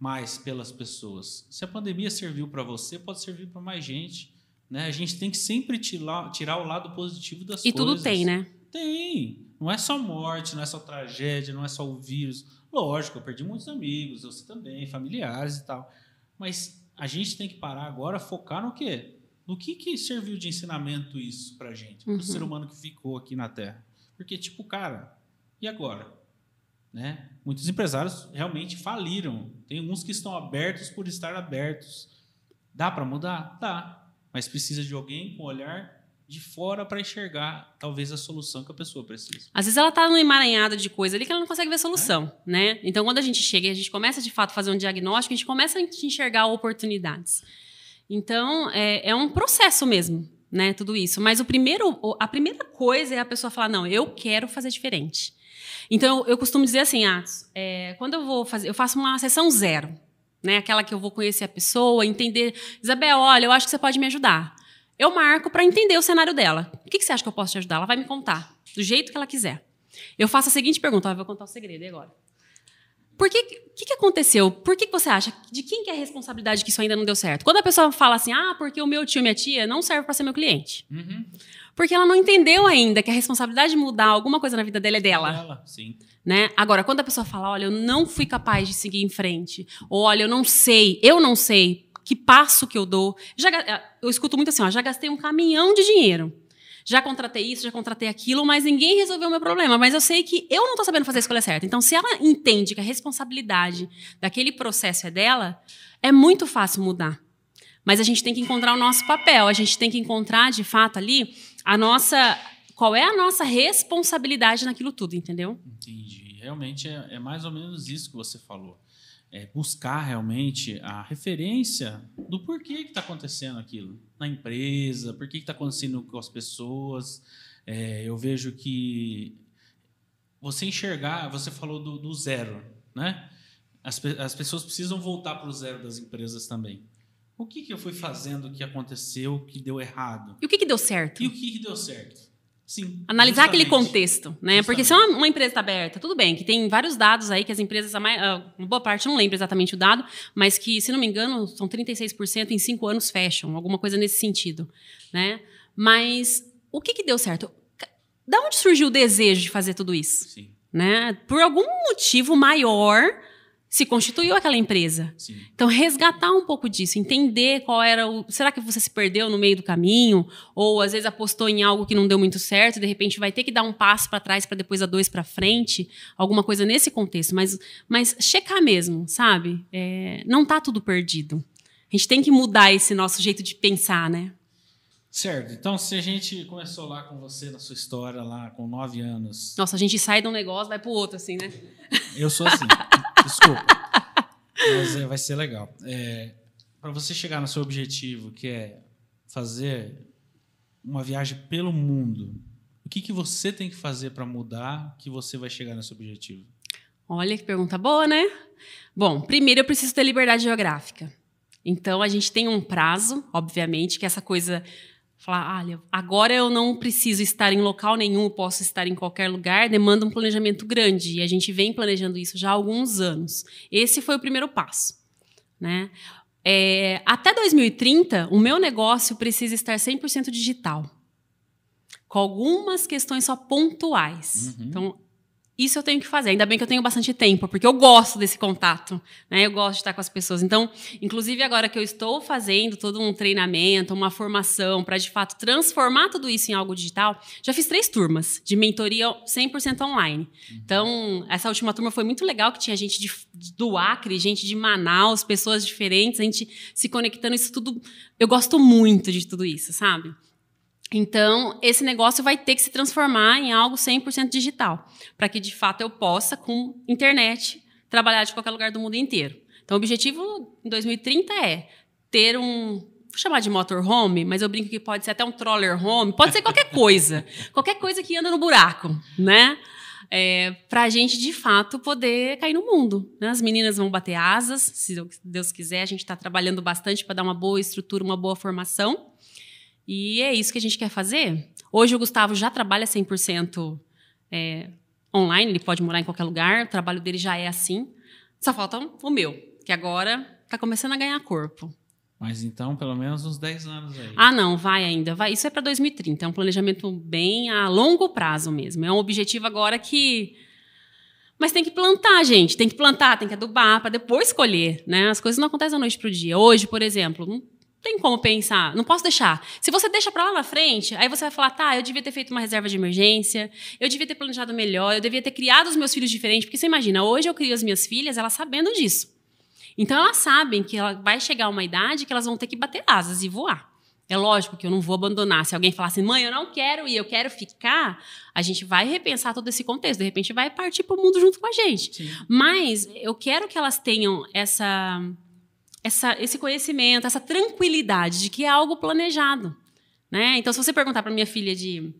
S1: mais pelas pessoas. Se a pandemia serviu para você, pode servir para mais gente. Né? A gente tem que sempre tirar, tirar o lado positivo das
S2: E
S1: coisas.
S2: tudo tem, né?
S1: Tem. Não é só morte, não é só tragédia, não é só o vírus. Lógico, eu perdi muitos amigos, você também, familiares e tal. Mas a gente tem que parar agora, focar no quê? No que, que serviu de ensinamento isso pra gente, pro
S2: Uhum.
S1: ser humano que ficou aqui na Terra. Porque, tipo, cara, e agora? Né? Muitos empresários realmente faliram. Tem uns que estão abertos por estar abertos. Dá para mudar? Dá. Mas precisa de alguém com olhar de fora para enxergar talvez a solução que a pessoa precisa.
S2: Às vezes ela está num emaranhado de coisa ali que ela não consegue ver solução, é. né? Então quando a gente chega e a gente começa de fato a fazer um diagnóstico, a gente começa a enxergar oportunidades. Então é, é um processo mesmo, né? Tudo isso. Mas o primeiro, a primeira coisa é a pessoa falar não, eu quero fazer diferente. Então eu costumo dizer assim, ah, é, quando eu vou fazer, eu faço uma sessão zero, né? Aquela que eu vou conhecer a pessoa, entender, Isabel, olha, eu acho que você pode me ajudar eu marco para entender o cenário dela. O que, que, você acha que eu posso te ajudar? Ela vai me contar, do jeito que ela quiser. Eu faço a seguinte pergunta, eu vou contar o segredo agora. Por que, que, que aconteceu? Por que, que você acha? De quem que é a responsabilidade que isso ainda não deu certo? Quando a pessoa fala assim, ah, porque o meu tio e minha tia não servem para ser meu cliente. Uhum. Porque ela não entendeu ainda que a responsabilidade de mudar alguma coisa na vida dela é dela. Dela,
S1: sim.
S2: Né? Agora, quando a pessoa fala, olha, eu não fui capaz de seguir em frente, ou olha, eu não sei, eu não sei, que passo que eu dou. Já, eh, eu escuto muito assim, ó, já gastei um caminhão de dinheiro. Já contratei isso, já contratei aquilo, mas ninguém resolveu o meu problema. Mas eu sei que eu não estou sabendo fazer a escolha certa. Então, se ela entende que a responsabilidade daquele processo é dela, é muito fácil mudar. Mas a gente tem que encontrar o nosso papel, a gente tem que encontrar, de fato, ali, a nossa. Qual é a nossa responsabilidade naquilo tudo, entendeu?
S1: Entendi. Realmente é, é mais ou menos isso que você falou é, buscar realmente a referência do porquê que está acontecendo aquilo na empresa, por que está acontecendo com as pessoas. É, eu vejo que você enxergar, você falou do, do zero, né? As, as pessoas precisam voltar para o zero das empresas também. O que, que eu fui fazendo que aconteceu, que deu errado?
S2: E o que, que deu certo?
S1: E o que, que deu certo? Sim.
S2: Analisar aquele contexto, né? Justamente. Porque se é uma, uma empresa está aberta, tudo bem, que tem vários dados aí que as empresas, uma boa parte, não lembro exatamente o dado, mas que, se não me engano, são 36% em cinco anos fecham, alguma coisa nesse sentido, né? Mas o que, que deu certo? Da onde surgiu o desejo de fazer tudo isso? Sim. Né? Por algum motivo maior se constituiu aquela empresa. Sim. Então, resgatar um pouco disso, entender qual era o. Será que você se perdeu no meio do caminho? Ou às vezes apostou em algo que não deu muito certo, e de repente vai ter que dar um passo para trás para depois dar dois para frente? Alguma coisa nesse contexto. Mas, mas checar mesmo, sabe? É, não está tudo perdido. A gente tem que mudar esse nosso jeito de pensar, né?
S1: Certo. Então, se a gente começou lá com você na sua história, lá com nove anos.
S2: Nossa, a gente sai de um negócio, vai para o outro, assim, né?
S1: Eu sou assim. Desculpa. Mas é, vai ser legal. É, para você chegar no seu objetivo, que é fazer uma viagem pelo mundo, o que, que você tem que fazer para mudar que você vai chegar nesse objetivo?
S2: Olha que pergunta boa, né? Bom, primeiro eu preciso ter liberdade geográfica. Então a gente tem um prazo, obviamente, que essa coisa Falar, olha, agora eu não preciso estar em local nenhum, posso estar em qualquer lugar, demanda um planejamento grande. E a gente vem planejando isso já há alguns anos. Esse foi o primeiro passo. Né? É, até 2030, o meu negócio precisa estar 100% digital. Com algumas questões só pontuais. Uhum. Então, isso eu tenho que fazer. Ainda bem que eu tenho bastante tempo, porque eu gosto desse contato, né? Eu gosto de estar com as pessoas. Então, inclusive agora que eu estou fazendo todo um treinamento, uma formação para de fato transformar tudo isso em algo digital, já fiz três turmas de mentoria 100% online. Então, essa última turma foi muito legal, que tinha gente de, do Acre, gente de Manaus, pessoas diferentes, a gente se conectando, isso tudo. Eu gosto muito de tudo isso, sabe? Então, esse negócio vai ter que se transformar em algo 100% digital, para que de fato eu possa, com internet, trabalhar de qualquer lugar do mundo inteiro. Então, o objetivo em 2030 é ter um. Vou chamar de motorhome, mas eu brinco que pode ser até um troller home, pode ser qualquer coisa. qualquer coisa que anda no buraco, né? É, para a gente, de fato, poder cair no mundo. Né? As meninas vão bater asas, se Deus quiser. A gente está trabalhando bastante para dar uma boa estrutura, uma boa formação. E é isso que a gente quer fazer. Hoje o Gustavo já trabalha 100% é, online, ele pode morar em qualquer lugar, o trabalho dele já é assim. Só falta o meu, que agora está começando a ganhar corpo.
S1: Mas então, pelo menos uns 10 anos aí.
S2: Ah, não, vai ainda. Vai. Isso é para 2030. É um planejamento bem a longo prazo mesmo. É um objetivo agora que. Mas tem que plantar, gente. Tem que plantar, tem que adubar para depois colher. Né? As coisas não acontecem da noite para o dia. Hoje, por exemplo, tem como pensar, não posso deixar. Se você deixa para lá na frente, aí você vai falar, tá, eu devia ter feito uma reserva de emergência, eu devia ter planejado melhor, eu devia ter criado os meus filhos diferente, porque você imagina, hoje eu crio as minhas filhas, elas sabendo disso. Então elas sabem que ela vai chegar uma idade que elas vão ter que bater asas e voar. É lógico que eu não vou abandonar. Se alguém falar assim, mãe, eu não quero ir, eu quero ficar, a gente vai repensar todo esse contexto. De repente vai partir para o mundo junto com a gente. Sim. Mas eu quero que elas tenham essa essa, esse conhecimento, essa tranquilidade de que é algo planejado. Né? Então, se você perguntar para minha filha de,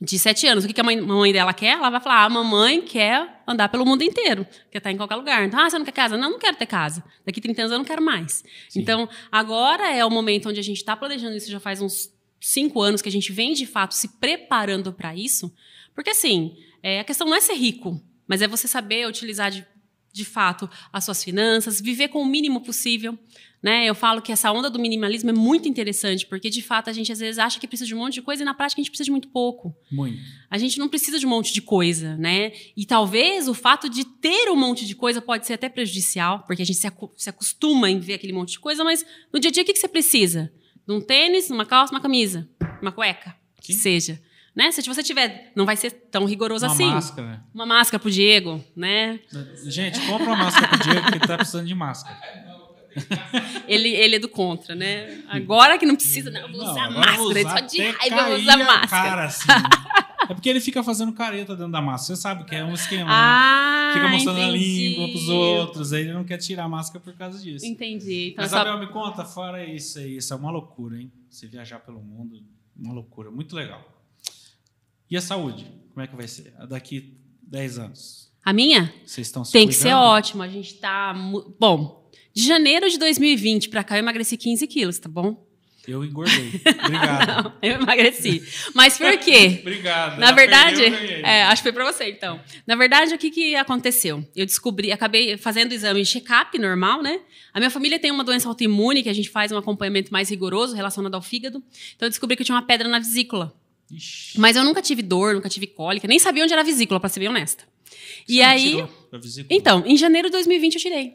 S2: de sete anos o que, que a mãe, dela quer, ela vai falar: ah, a mamãe quer andar pelo mundo inteiro, quer estar em qualquer lugar. Então, ah, você não quer casa? Não, não quero ter casa. Daqui 30 anos eu não quero mais. Sim. Então, agora é o momento onde a gente está planejando isso já faz uns cinco anos que a gente vem de fato se preparando para isso. Porque, assim, é, a questão não é ser rico, mas é você saber utilizar de de fato as suas finanças, viver com o mínimo possível. Né? Eu falo que essa onda do minimalismo é muito interessante, porque de fato a gente às vezes acha que precisa de um monte de coisa e na prática a gente precisa de muito pouco.
S1: Muito.
S2: A gente não precisa de um monte de coisa, né? E talvez o fato de ter um monte de coisa pode ser até prejudicial, porque a gente se, acu se acostuma em ver aquele monte de coisa, mas no dia a dia o que, que você precisa? De um tênis, uma calça, uma camisa, uma cueca, Sim. que seja. Né? Se você tiver, não vai ser tão rigoroso
S1: uma
S2: assim.
S1: Uma máscara.
S2: Uma máscara pro Diego, né?
S1: Gente, compra uma máscara pro Diego que tá precisando de máscara.
S2: ele, ele é do contra, né? Agora que não precisa, não, vou usar não, máscara. Ele só de raiva vou usar máscara. Cara, assim.
S1: é porque ele fica fazendo careta dentro da máscara. Você sabe que é um esquema. Né?
S2: Ah,
S1: Fica mostrando
S2: entendi.
S1: a língua pros outros. Aí ele não quer tirar a máscara por causa disso.
S2: Entendi.
S1: Então, Mas, Isabel, só... me conta, fora isso aí. Isso é uma loucura, hein? Você viajar pelo mundo, uma loucura. Muito legal. E a saúde? Como é que vai ser? Daqui 10 anos?
S2: A minha?
S1: Vocês estão se
S2: Tem
S1: cuidando?
S2: que ser ótimo. A gente está. Bom, de janeiro de 2020 para cá eu emagreci 15 quilos, tá bom?
S1: Eu engordei. Obrigado. Não,
S2: eu emagreci. Mas por quê?
S1: Obrigado.
S2: Na verdade, é, acho que foi para você então. Na verdade, o que, que aconteceu? Eu descobri, acabei fazendo exame de check-up normal, né? A minha família tem uma doença autoimune que a gente faz um acompanhamento mais rigoroso relacionado ao fígado. Então eu descobri que eu tinha uma pedra na vesícula. Ixi. Mas eu nunca tive dor, nunca tive cólica, nem sabia onde era a vesícula, para ser bem honesta. Você e aí. Então, em janeiro de 2020 eu tirei.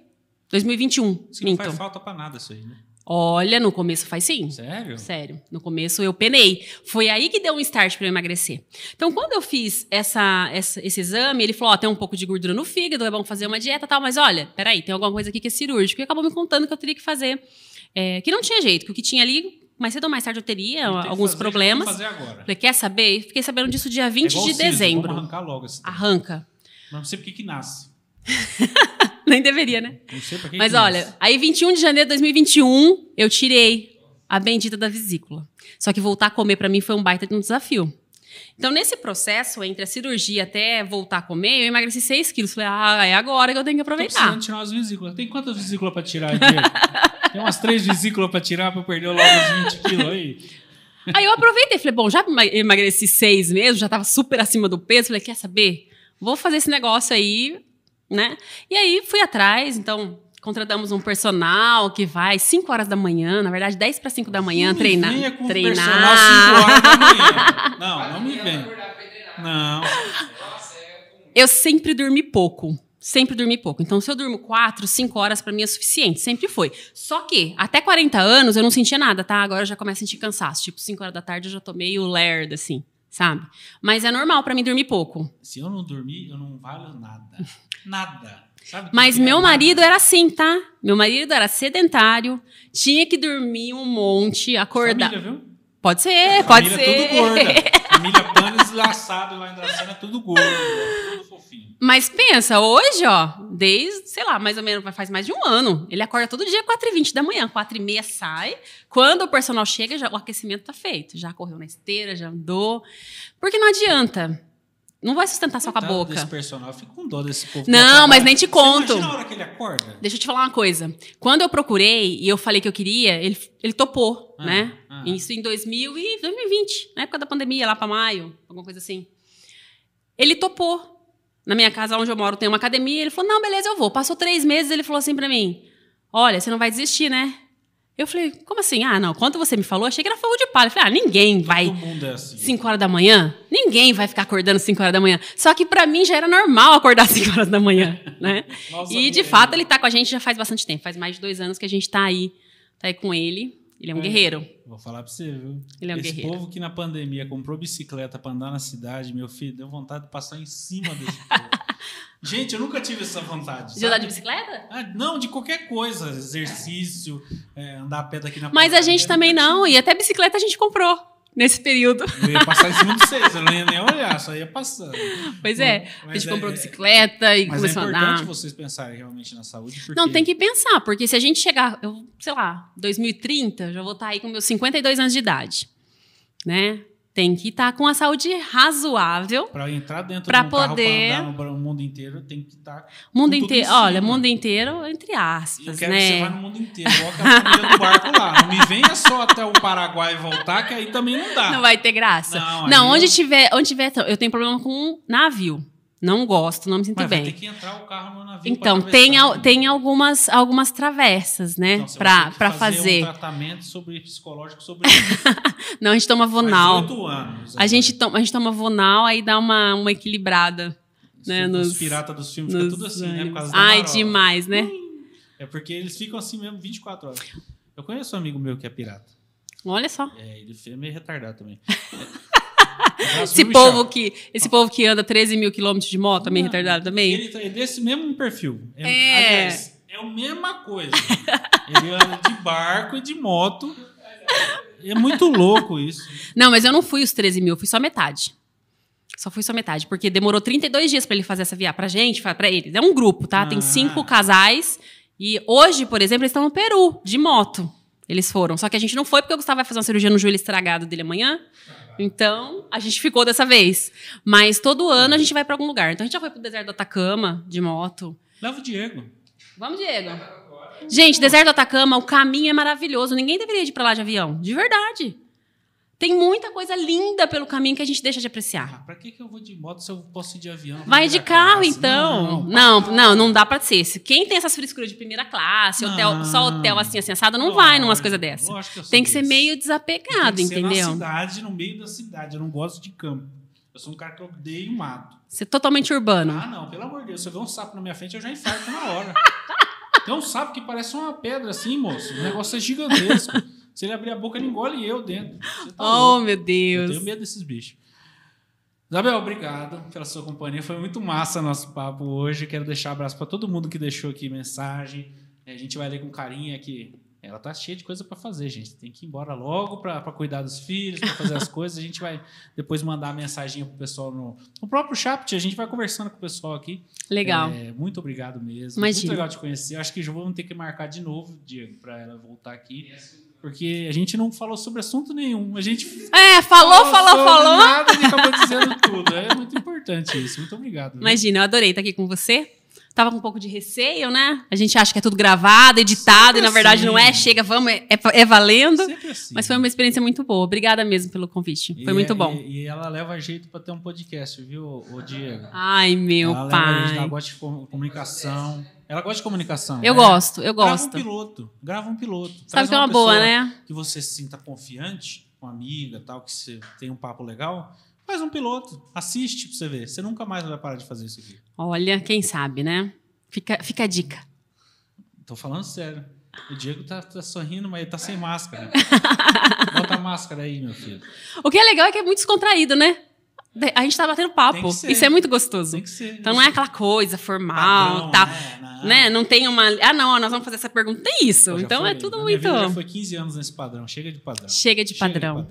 S2: 2021.
S1: Isso não faz falta para nada isso aí, né?
S2: Olha, no começo faz sim.
S1: Sério?
S2: Sério. No começo eu penei. Foi aí que deu um start para eu emagrecer. Então, quando eu fiz essa, essa, esse exame, ele falou: Ó, tem um pouco de gordura no fígado, é bom fazer uma dieta tal, mas olha, peraí, tem alguma coisa aqui que é cirúrgico. E acabou me contando que eu teria que fazer. É, que não tinha jeito, que o que tinha ali mais cedo ou mais tarde eu teria alguns fazer, problemas.
S1: Fazer agora.
S2: Falei, quer saber? Fiquei sabendo disso dia 20 é de dezembro.
S1: Vamos arrancar logo esse
S2: Arranca.
S1: Não sei por que nasce.
S2: Nem deveria, né?
S1: Não sei por que
S2: Mas
S1: que
S2: olha,
S1: nasce.
S2: aí 21 de janeiro de 2021, eu tirei a bendita da vesícula. Só que voltar a comer para mim foi um baita de um desafio. Então, nesse processo, entre a cirurgia até voltar a comer, eu emagreci 6 quilos. Falei, ah, é agora que eu tenho que aproveitar.
S1: Tô tirar umas vesículas. Tem quantas vesículas para tirar, Tem umas três vesículas para tirar para perder logo os 20 quilos aí.
S2: Aí eu aproveitei, falei, bom, já emagreci seis mesmo, já estava super acima do peso. Falei, quer saber? Vou fazer esse negócio aí, né? E aí fui atrás, então contratamos um personal que vai 5 horas da manhã, na verdade 10 para 5 da manhã,
S1: não
S2: treinar.
S1: Me venha com
S2: treinar.
S1: personal 5 horas da manhã. Não, não me vem. Não.
S2: Eu sempre dormi pouco sempre dormi pouco. Então, se eu durmo quatro, cinco horas, para mim é suficiente. Sempre foi. Só que, até 40 anos, eu não sentia nada, tá? Agora eu já começo a sentir cansaço. Tipo, 5 horas da tarde eu já tô meio lerda, assim, sabe? Mas é normal para mim dormir pouco.
S1: Se eu não dormir, eu não valho nada. Nada.
S2: Mas meu marido era assim, tá? Meu marido era sedentário, tinha que dormir um monte, acordar.
S1: Família, viu?
S2: Pode ser, pode
S1: família
S2: ser.
S1: tudo gorda. família Panes laçado lá em Dracena, tudo gordo, tudo fofinho.
S2: Mas pensa, hoje, ó, desde, sei lá, mais ou menos, faz mais de um ano. Ele acorda todo dia 4h20 da manhã, 4h30 sai. Quando o personal chega, já, o aquecimento tá feito. Já correu na esteira, já andou. Porque não adianta. Não vai sustentar só com a boca.
S1: Desse personal, eu fico com dó desse povo.
S2: Não, mas nem te conto. Você
S1: imagina a hora que ele acorda?
S2: Deixa eu te falar uma coisa. Quando eu procurei e eu falei que eu queria, ele, ele topou,
S1: Ah,
S2: né?
S1: ah.
S2: Isso em 2000 e 2020, na época da pandemia, lá para maio, alguma coisa assim. Ele topou. Na minha casa, onde eu moro, tem uma academia. Ele falou: Não, beleza, eu vou. Passou três meses, ele falou assim para mim: Olha, você não vai desistir, né? Eu falei: Como assim? Ah, não. Quando você me falou, achei que era fogo de palha. Eu falei: Ah, ninguém vai.
S1: Todo mundo é assim.
S2: 5 horas da manhã? Ninguém vai ficar acordando 5 horas da manhã. Só que pra mim já era normal acordar 5 horas da manhã, né?
S1: Nossa,
S2: e de fato ele tá com a gente já faz bastante tempo. Faz mais de dois anos que a gente tá aí, tá aí com ele. Ele é um guerreiro.
S1: Vou falar pra você, viu?
S2: Ele é um
S1: Esse
S2: guerreiro.
S1: povo que na pandemia comprou bicicleta pra andar na cidade, meu filho, deu vontade de passar em cima desse povo. Gente, eu nunca tive essa vontade.
S2: De andar de
S1: sabe?
S2: bicicleta?
S1: Ah, não, de qualquer coisa. Exercício, é, andar a pé daqui na
S2: Mas a gente também não. E até bicicleta a gente comprou nesse período.
S1: Eu ia passar em cima de vocês, eu não ia nem olhar, só ia passando.
S2: Pois é. A gente
S1: é-
S2: comprou bicicleta e
S1: Mas é
S2: começou a
S1: importante
S2: andar.
S1: vocês pensarem realmente na saúde, porque...
S2: Não, tem que pensar, porque se a gente chegar, eu, sei lá, 2030, já vou estar aí com meus 52 anos de idade, né? Tem que estar com a saúde razoável.
S1: Para entrar dentro
S2: Pra
S1: de um carro
S2: poder-
S1: pra andar no mundo inteiro, tem que estar...
S2: O mundo inteiro, olha, mundo inteiro, entre
S1: Eu
S2: aspas,
S1: quero que você vá
S2: né?
S1: no mundo inteiro, igual aquela família do barco lá. Não me venha só até o Paraguai voltar, que aí também não dá.
S2: Não vai ter graça.
S1: Não,
S2: Não, onde
S1: eu-
S2: tiver, onde tiver, eu tenho problema com navio. Não gosto, não me sinto
S1: Mas vai
S2: bem.
S1: ter que entrar o carro no navio
S2: Então, tem, al- tem algumas, algumas travessas, né?
S1: Então, vai
S2: pra
S1: fazer.
S2: fazer.
S1: um tratamento sobre psicológico sobre isso.
S2: Não, a gente toma Vonal.
S1: Faz anos.
S2: A gente, toma, a gente toma Vonal, aí dá uma, uma equilibrada. né,
S1: Os
S2: nos-
S1: piratas dos filmes ficam
S2: nos
S1: tudo assim, né? Causa da
S2: Ai,
S1: marola.
S2: demais, né?
S1: É porque eles ficam assim mesmo 24 horas. Eu conheço um amigo meu que é pirata.
S2: Olha só.
S1: É, ele é meio retardado também.
S2: Esse povo, que, esse povo que anda 13 mil quilômetros de moto, também retardado também?
S1: Ele tá- é desse mesmo perfil. É,
S2: É.
S1: aliás, é a mesma coisa. ele anda de barco e de moto. É muito louco isso.
S2: Não, mas eu não fui os 13 mil, fui só metade. Só fui só metade, porque demorou 32 dias pra ele fazer essa viagem. Pra gente, pra eles. É um grupo, tá? Tem
S1: Ah.
S2: cinco casais. E hoje, por exemplo, eles estão no Peru, de moto. Eles foram. Só que a gente não foi porque o Gustavo vai fazer uma cirurgia no joelho estragado dele amanhã. Então, a gente ficou dessa vez. Mas todo ano a gente vai pra algum lugar. Então, a gente já foi pro deserto do Atacama, de moto.
S1: Leva o Diego.
S2: Vamos, Diego. Gente, deserto do Atacama, o caminho é maravilhoso. Ninguém deveria ir pra lá de avião. De verdade. Tem muita coisa linda pelo caminho que a gente deixa de apreciar.
S1: Ah, pra que, que eu vou de moto se eu posso ir de avião?
S2: Vai de carro,
S1: classe?
S2: então.
S1: Não,
S2: Não, não, não, dá pra ser. Se Quem tem essas frescuras de primeira classe, hotel,
S1: Não.
S2: só hotel assim, assim, assado, não vai numas coisas dessas.
S1: Lógico que eu sou
S2: Tem que ser
S1: desse.
S2: meio desapegado,
S1: Tem que ser
S2: entendeu?
S1: na cidade, no meio da cidade. Eu não gosto de campo. Eu sou um cara que odeio mato.
S2: Ser totalmente urbano.
S1: Ah, não, pelo amor de Deus. Se eu ver um sapo na minha frente, eu já infarto na hora. Tem um sapo que parece uma pedra assim, moço. O negócio é gigantesco. Se ele abrir a boca, ele engole eu dentro. Tá
S2: Oh,
S1: louco.
S2: meu
S1: Eu
S2: Deus.
S1: tenho medo desses bichos. Isabel, obrigado pela sua companhia. Foi muito massa nosso papo hoje. Quero deixar um abraço para todo mundo que deixou aqui mensagem. É, A gente vai ler com carinho aqui. Ela tá cheia de coisa para fazer, gente. Tem que ir embora logo para cuidar dos filhos, para fazer as coisas. A gente vai depois mandar a mensagem pro pessoal no, no próprio chat. A gente vai conversando com o pessoal aqui.
S2: Legal.
S1: É, muito obrigado mesmo.
S2: Imagina.
S1: Muito legal te conhecer. Acho que já vamos ter que marcar de novo, Diego, para ela voltar aqui. Porque a gente não falou sobre assunto nenhum. A gente
S2: É, falou, falou,
S1: sobre
S2: falou.
S1: Nada e acabou dizendo tudo. É muito importante isso. Muito obrigado. viu?
S2: Imagina, eu adorei estar aqui com você. Tava com um pouco de receio, né? A gente acha que é tudo gravado, editado,
S1: Sempre
S2: e na verdade
S1: assim.
S2: não é. Chega, vamos, é, é- é valendo.
S1: Sempre assim.
S2: Mas foi uma experiência muito boa. Obrigada mesmo pelo convite. Foi
S1: E
S2: muito
S1: é-
S2: bom.
S1: E, e ela leva jeito para ter um podcast, viu, o Diego?
S2: Ai, meu
S1: ela leva jeito, ela
S2: pai.
S1: gosta de com- comunicação. Ela gosta de comunicação.
S2: Eu
S1: né?
S2: gosto, eu
S1: Grava um
S2: gosto.
S1: piloto. Grava um piloto.
S2: Sabe
S1: Traz
S2: que é uma boa, né?
S1: Que você se sinta confiante, uma amiga, tal, que você tem um papo legal. Faz um piloto. Assiste pra você ver. Você nunca mais vai parar de fazer isso aqui.
S2: Olha, quem sabe, né? Fica, fica a dica.
S1: Tô falando sério. O Diego tá, tá sorrindo, mas ele tá sem máscara. Bota a máscara aí, meu filho.
S2: O que é legal é que é muito descontraído, né? De- A gente tá batendo papo. Isso é muito gostoso.
S1: Tem que ser.
S2: Então não é aquela coisa formal,
S1: Padrão,
S2: tá?
S1: né? Não.
S2: Né? Não tem uma. Ah, não, nós vamos fazer essa pergunta. Tem isso. Então é tudo muito.
S1: Já foi 15 anos nesse padrão. Chega de padrão.
S2: Chega de
S1: Chega
S2: padrão.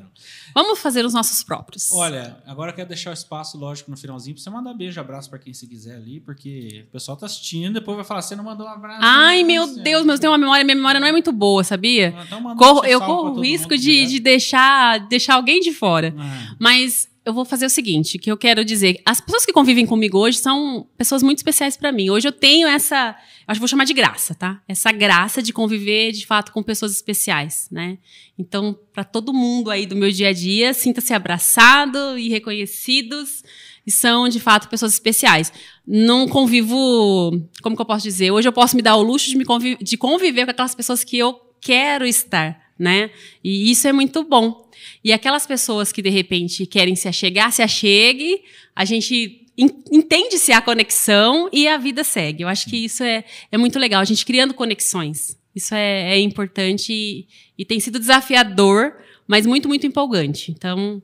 S2: Vamos fazer os nossos próprios.
S1: Olha, agora eu quero deixar o espaço, lógico, no finalzinho, pra você mandar beijo, abraço pra quem você quiser ali, porque o pessoal tá assistindo, depois vai falar, você não mandou um abraço.
S2: Ai,
S1: não
S2: meu
S1: sei.
S2: Deus, mas eu tenho uma memória, minha memória não é muito boa, sabia?
S1: Então manda um
S2: Corro- eu corro o risco
S1: mundo,
S2: de, de deixar, deixar alguém de fora.
S1: Ah,
S2: Mas eu vou fazer o seguinte, que eu quero dizer, as pessoas que convivem comigo hoje são pessoas muito especiais pra mim. Hoje eu tenho essa, acho que vou chamar de graça, tá? Essa graça de conviver de fato com pessoas especiais, né? Então, pra todo mundo aí do meu dia a dia, sinta-se abraçado e reconhecidos. E são, de fato, pessoas especiais. Não convivo, como que eu posso dizer? Hoje eu posso me dar o luxo de, de conviver com aquelas pessoas que eu quero estar, né? E isso é muito bom. E aquelas pessoas que de repente querem se achegar, se achegue, a gente en- entende-se a conexão e a vida segue. Eu acho que isso é, é muito legal, a gente criando conexões. Isso é, é importante e, e tem sido desafiador, mas muito, muito empolgante. Então,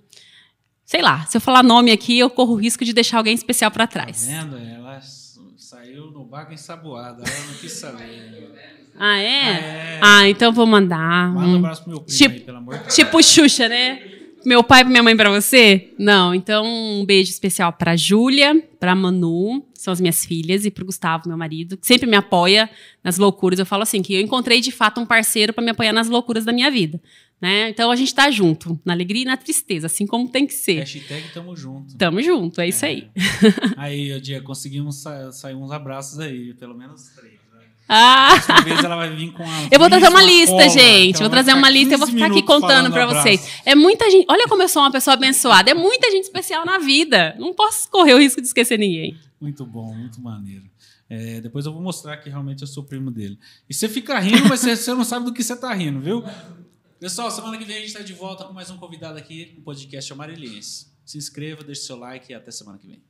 S2: sei lá, se eu falar nome aqui, eu corro o risco de deixar alguém especial para trás.
S1: Tá vendo? Ela saiu no bago ensaboada, ela não quis saber.
S2: Ah, é? Ah, é. ah então vou mandar.
S1: Manda um abraço pro meu primo
S2: tipo,
S1: aí, pelo amor de Deus.
S2: Tipo Xuxa, né? Meu pai e minha mãe para você? Não, então um beijo especial para Júlia, para Manu, são as minhas filhas, e para Gustavo, meu marido, que sempre me apoia nas loucuras. Eu falo assim que eu encontrei de fato um parceiro para me apoiar nas loucuras da minha vida. Né? Então a gente tá junto, na alegria e na tristeza, assim como tem que ser.
S1: Hashtag tamo junto.
S2: Tamo junto, é, é. isso aí.
S1: aí, Dia, conseguimos sa sair uns abraços aí, pelo menos três. Né?
S2: Ah!
S1: vez ela vai vir com
S2: Eu vou trazer uma lista, cola, gente. Vou trazer uma lista e vou ficar aqui contando para vocês. É muita gente. Olha como eu sou uma pessoa abençoada. É muita gente especial na vida. Não posso correr o risco de esquecer ninguém.
S1: Muito bom, muito maneiro. É, depois eu vou mostrar que realmente eu sou primo dele. E você fica rindo, mas você, você não sabe do que você está rindo, viu? Pessoal, semana que vem a gente está de volta com mais um convidado aqui no podcast Amareliense. Se inscreva, deixe seu like e até semana que vem.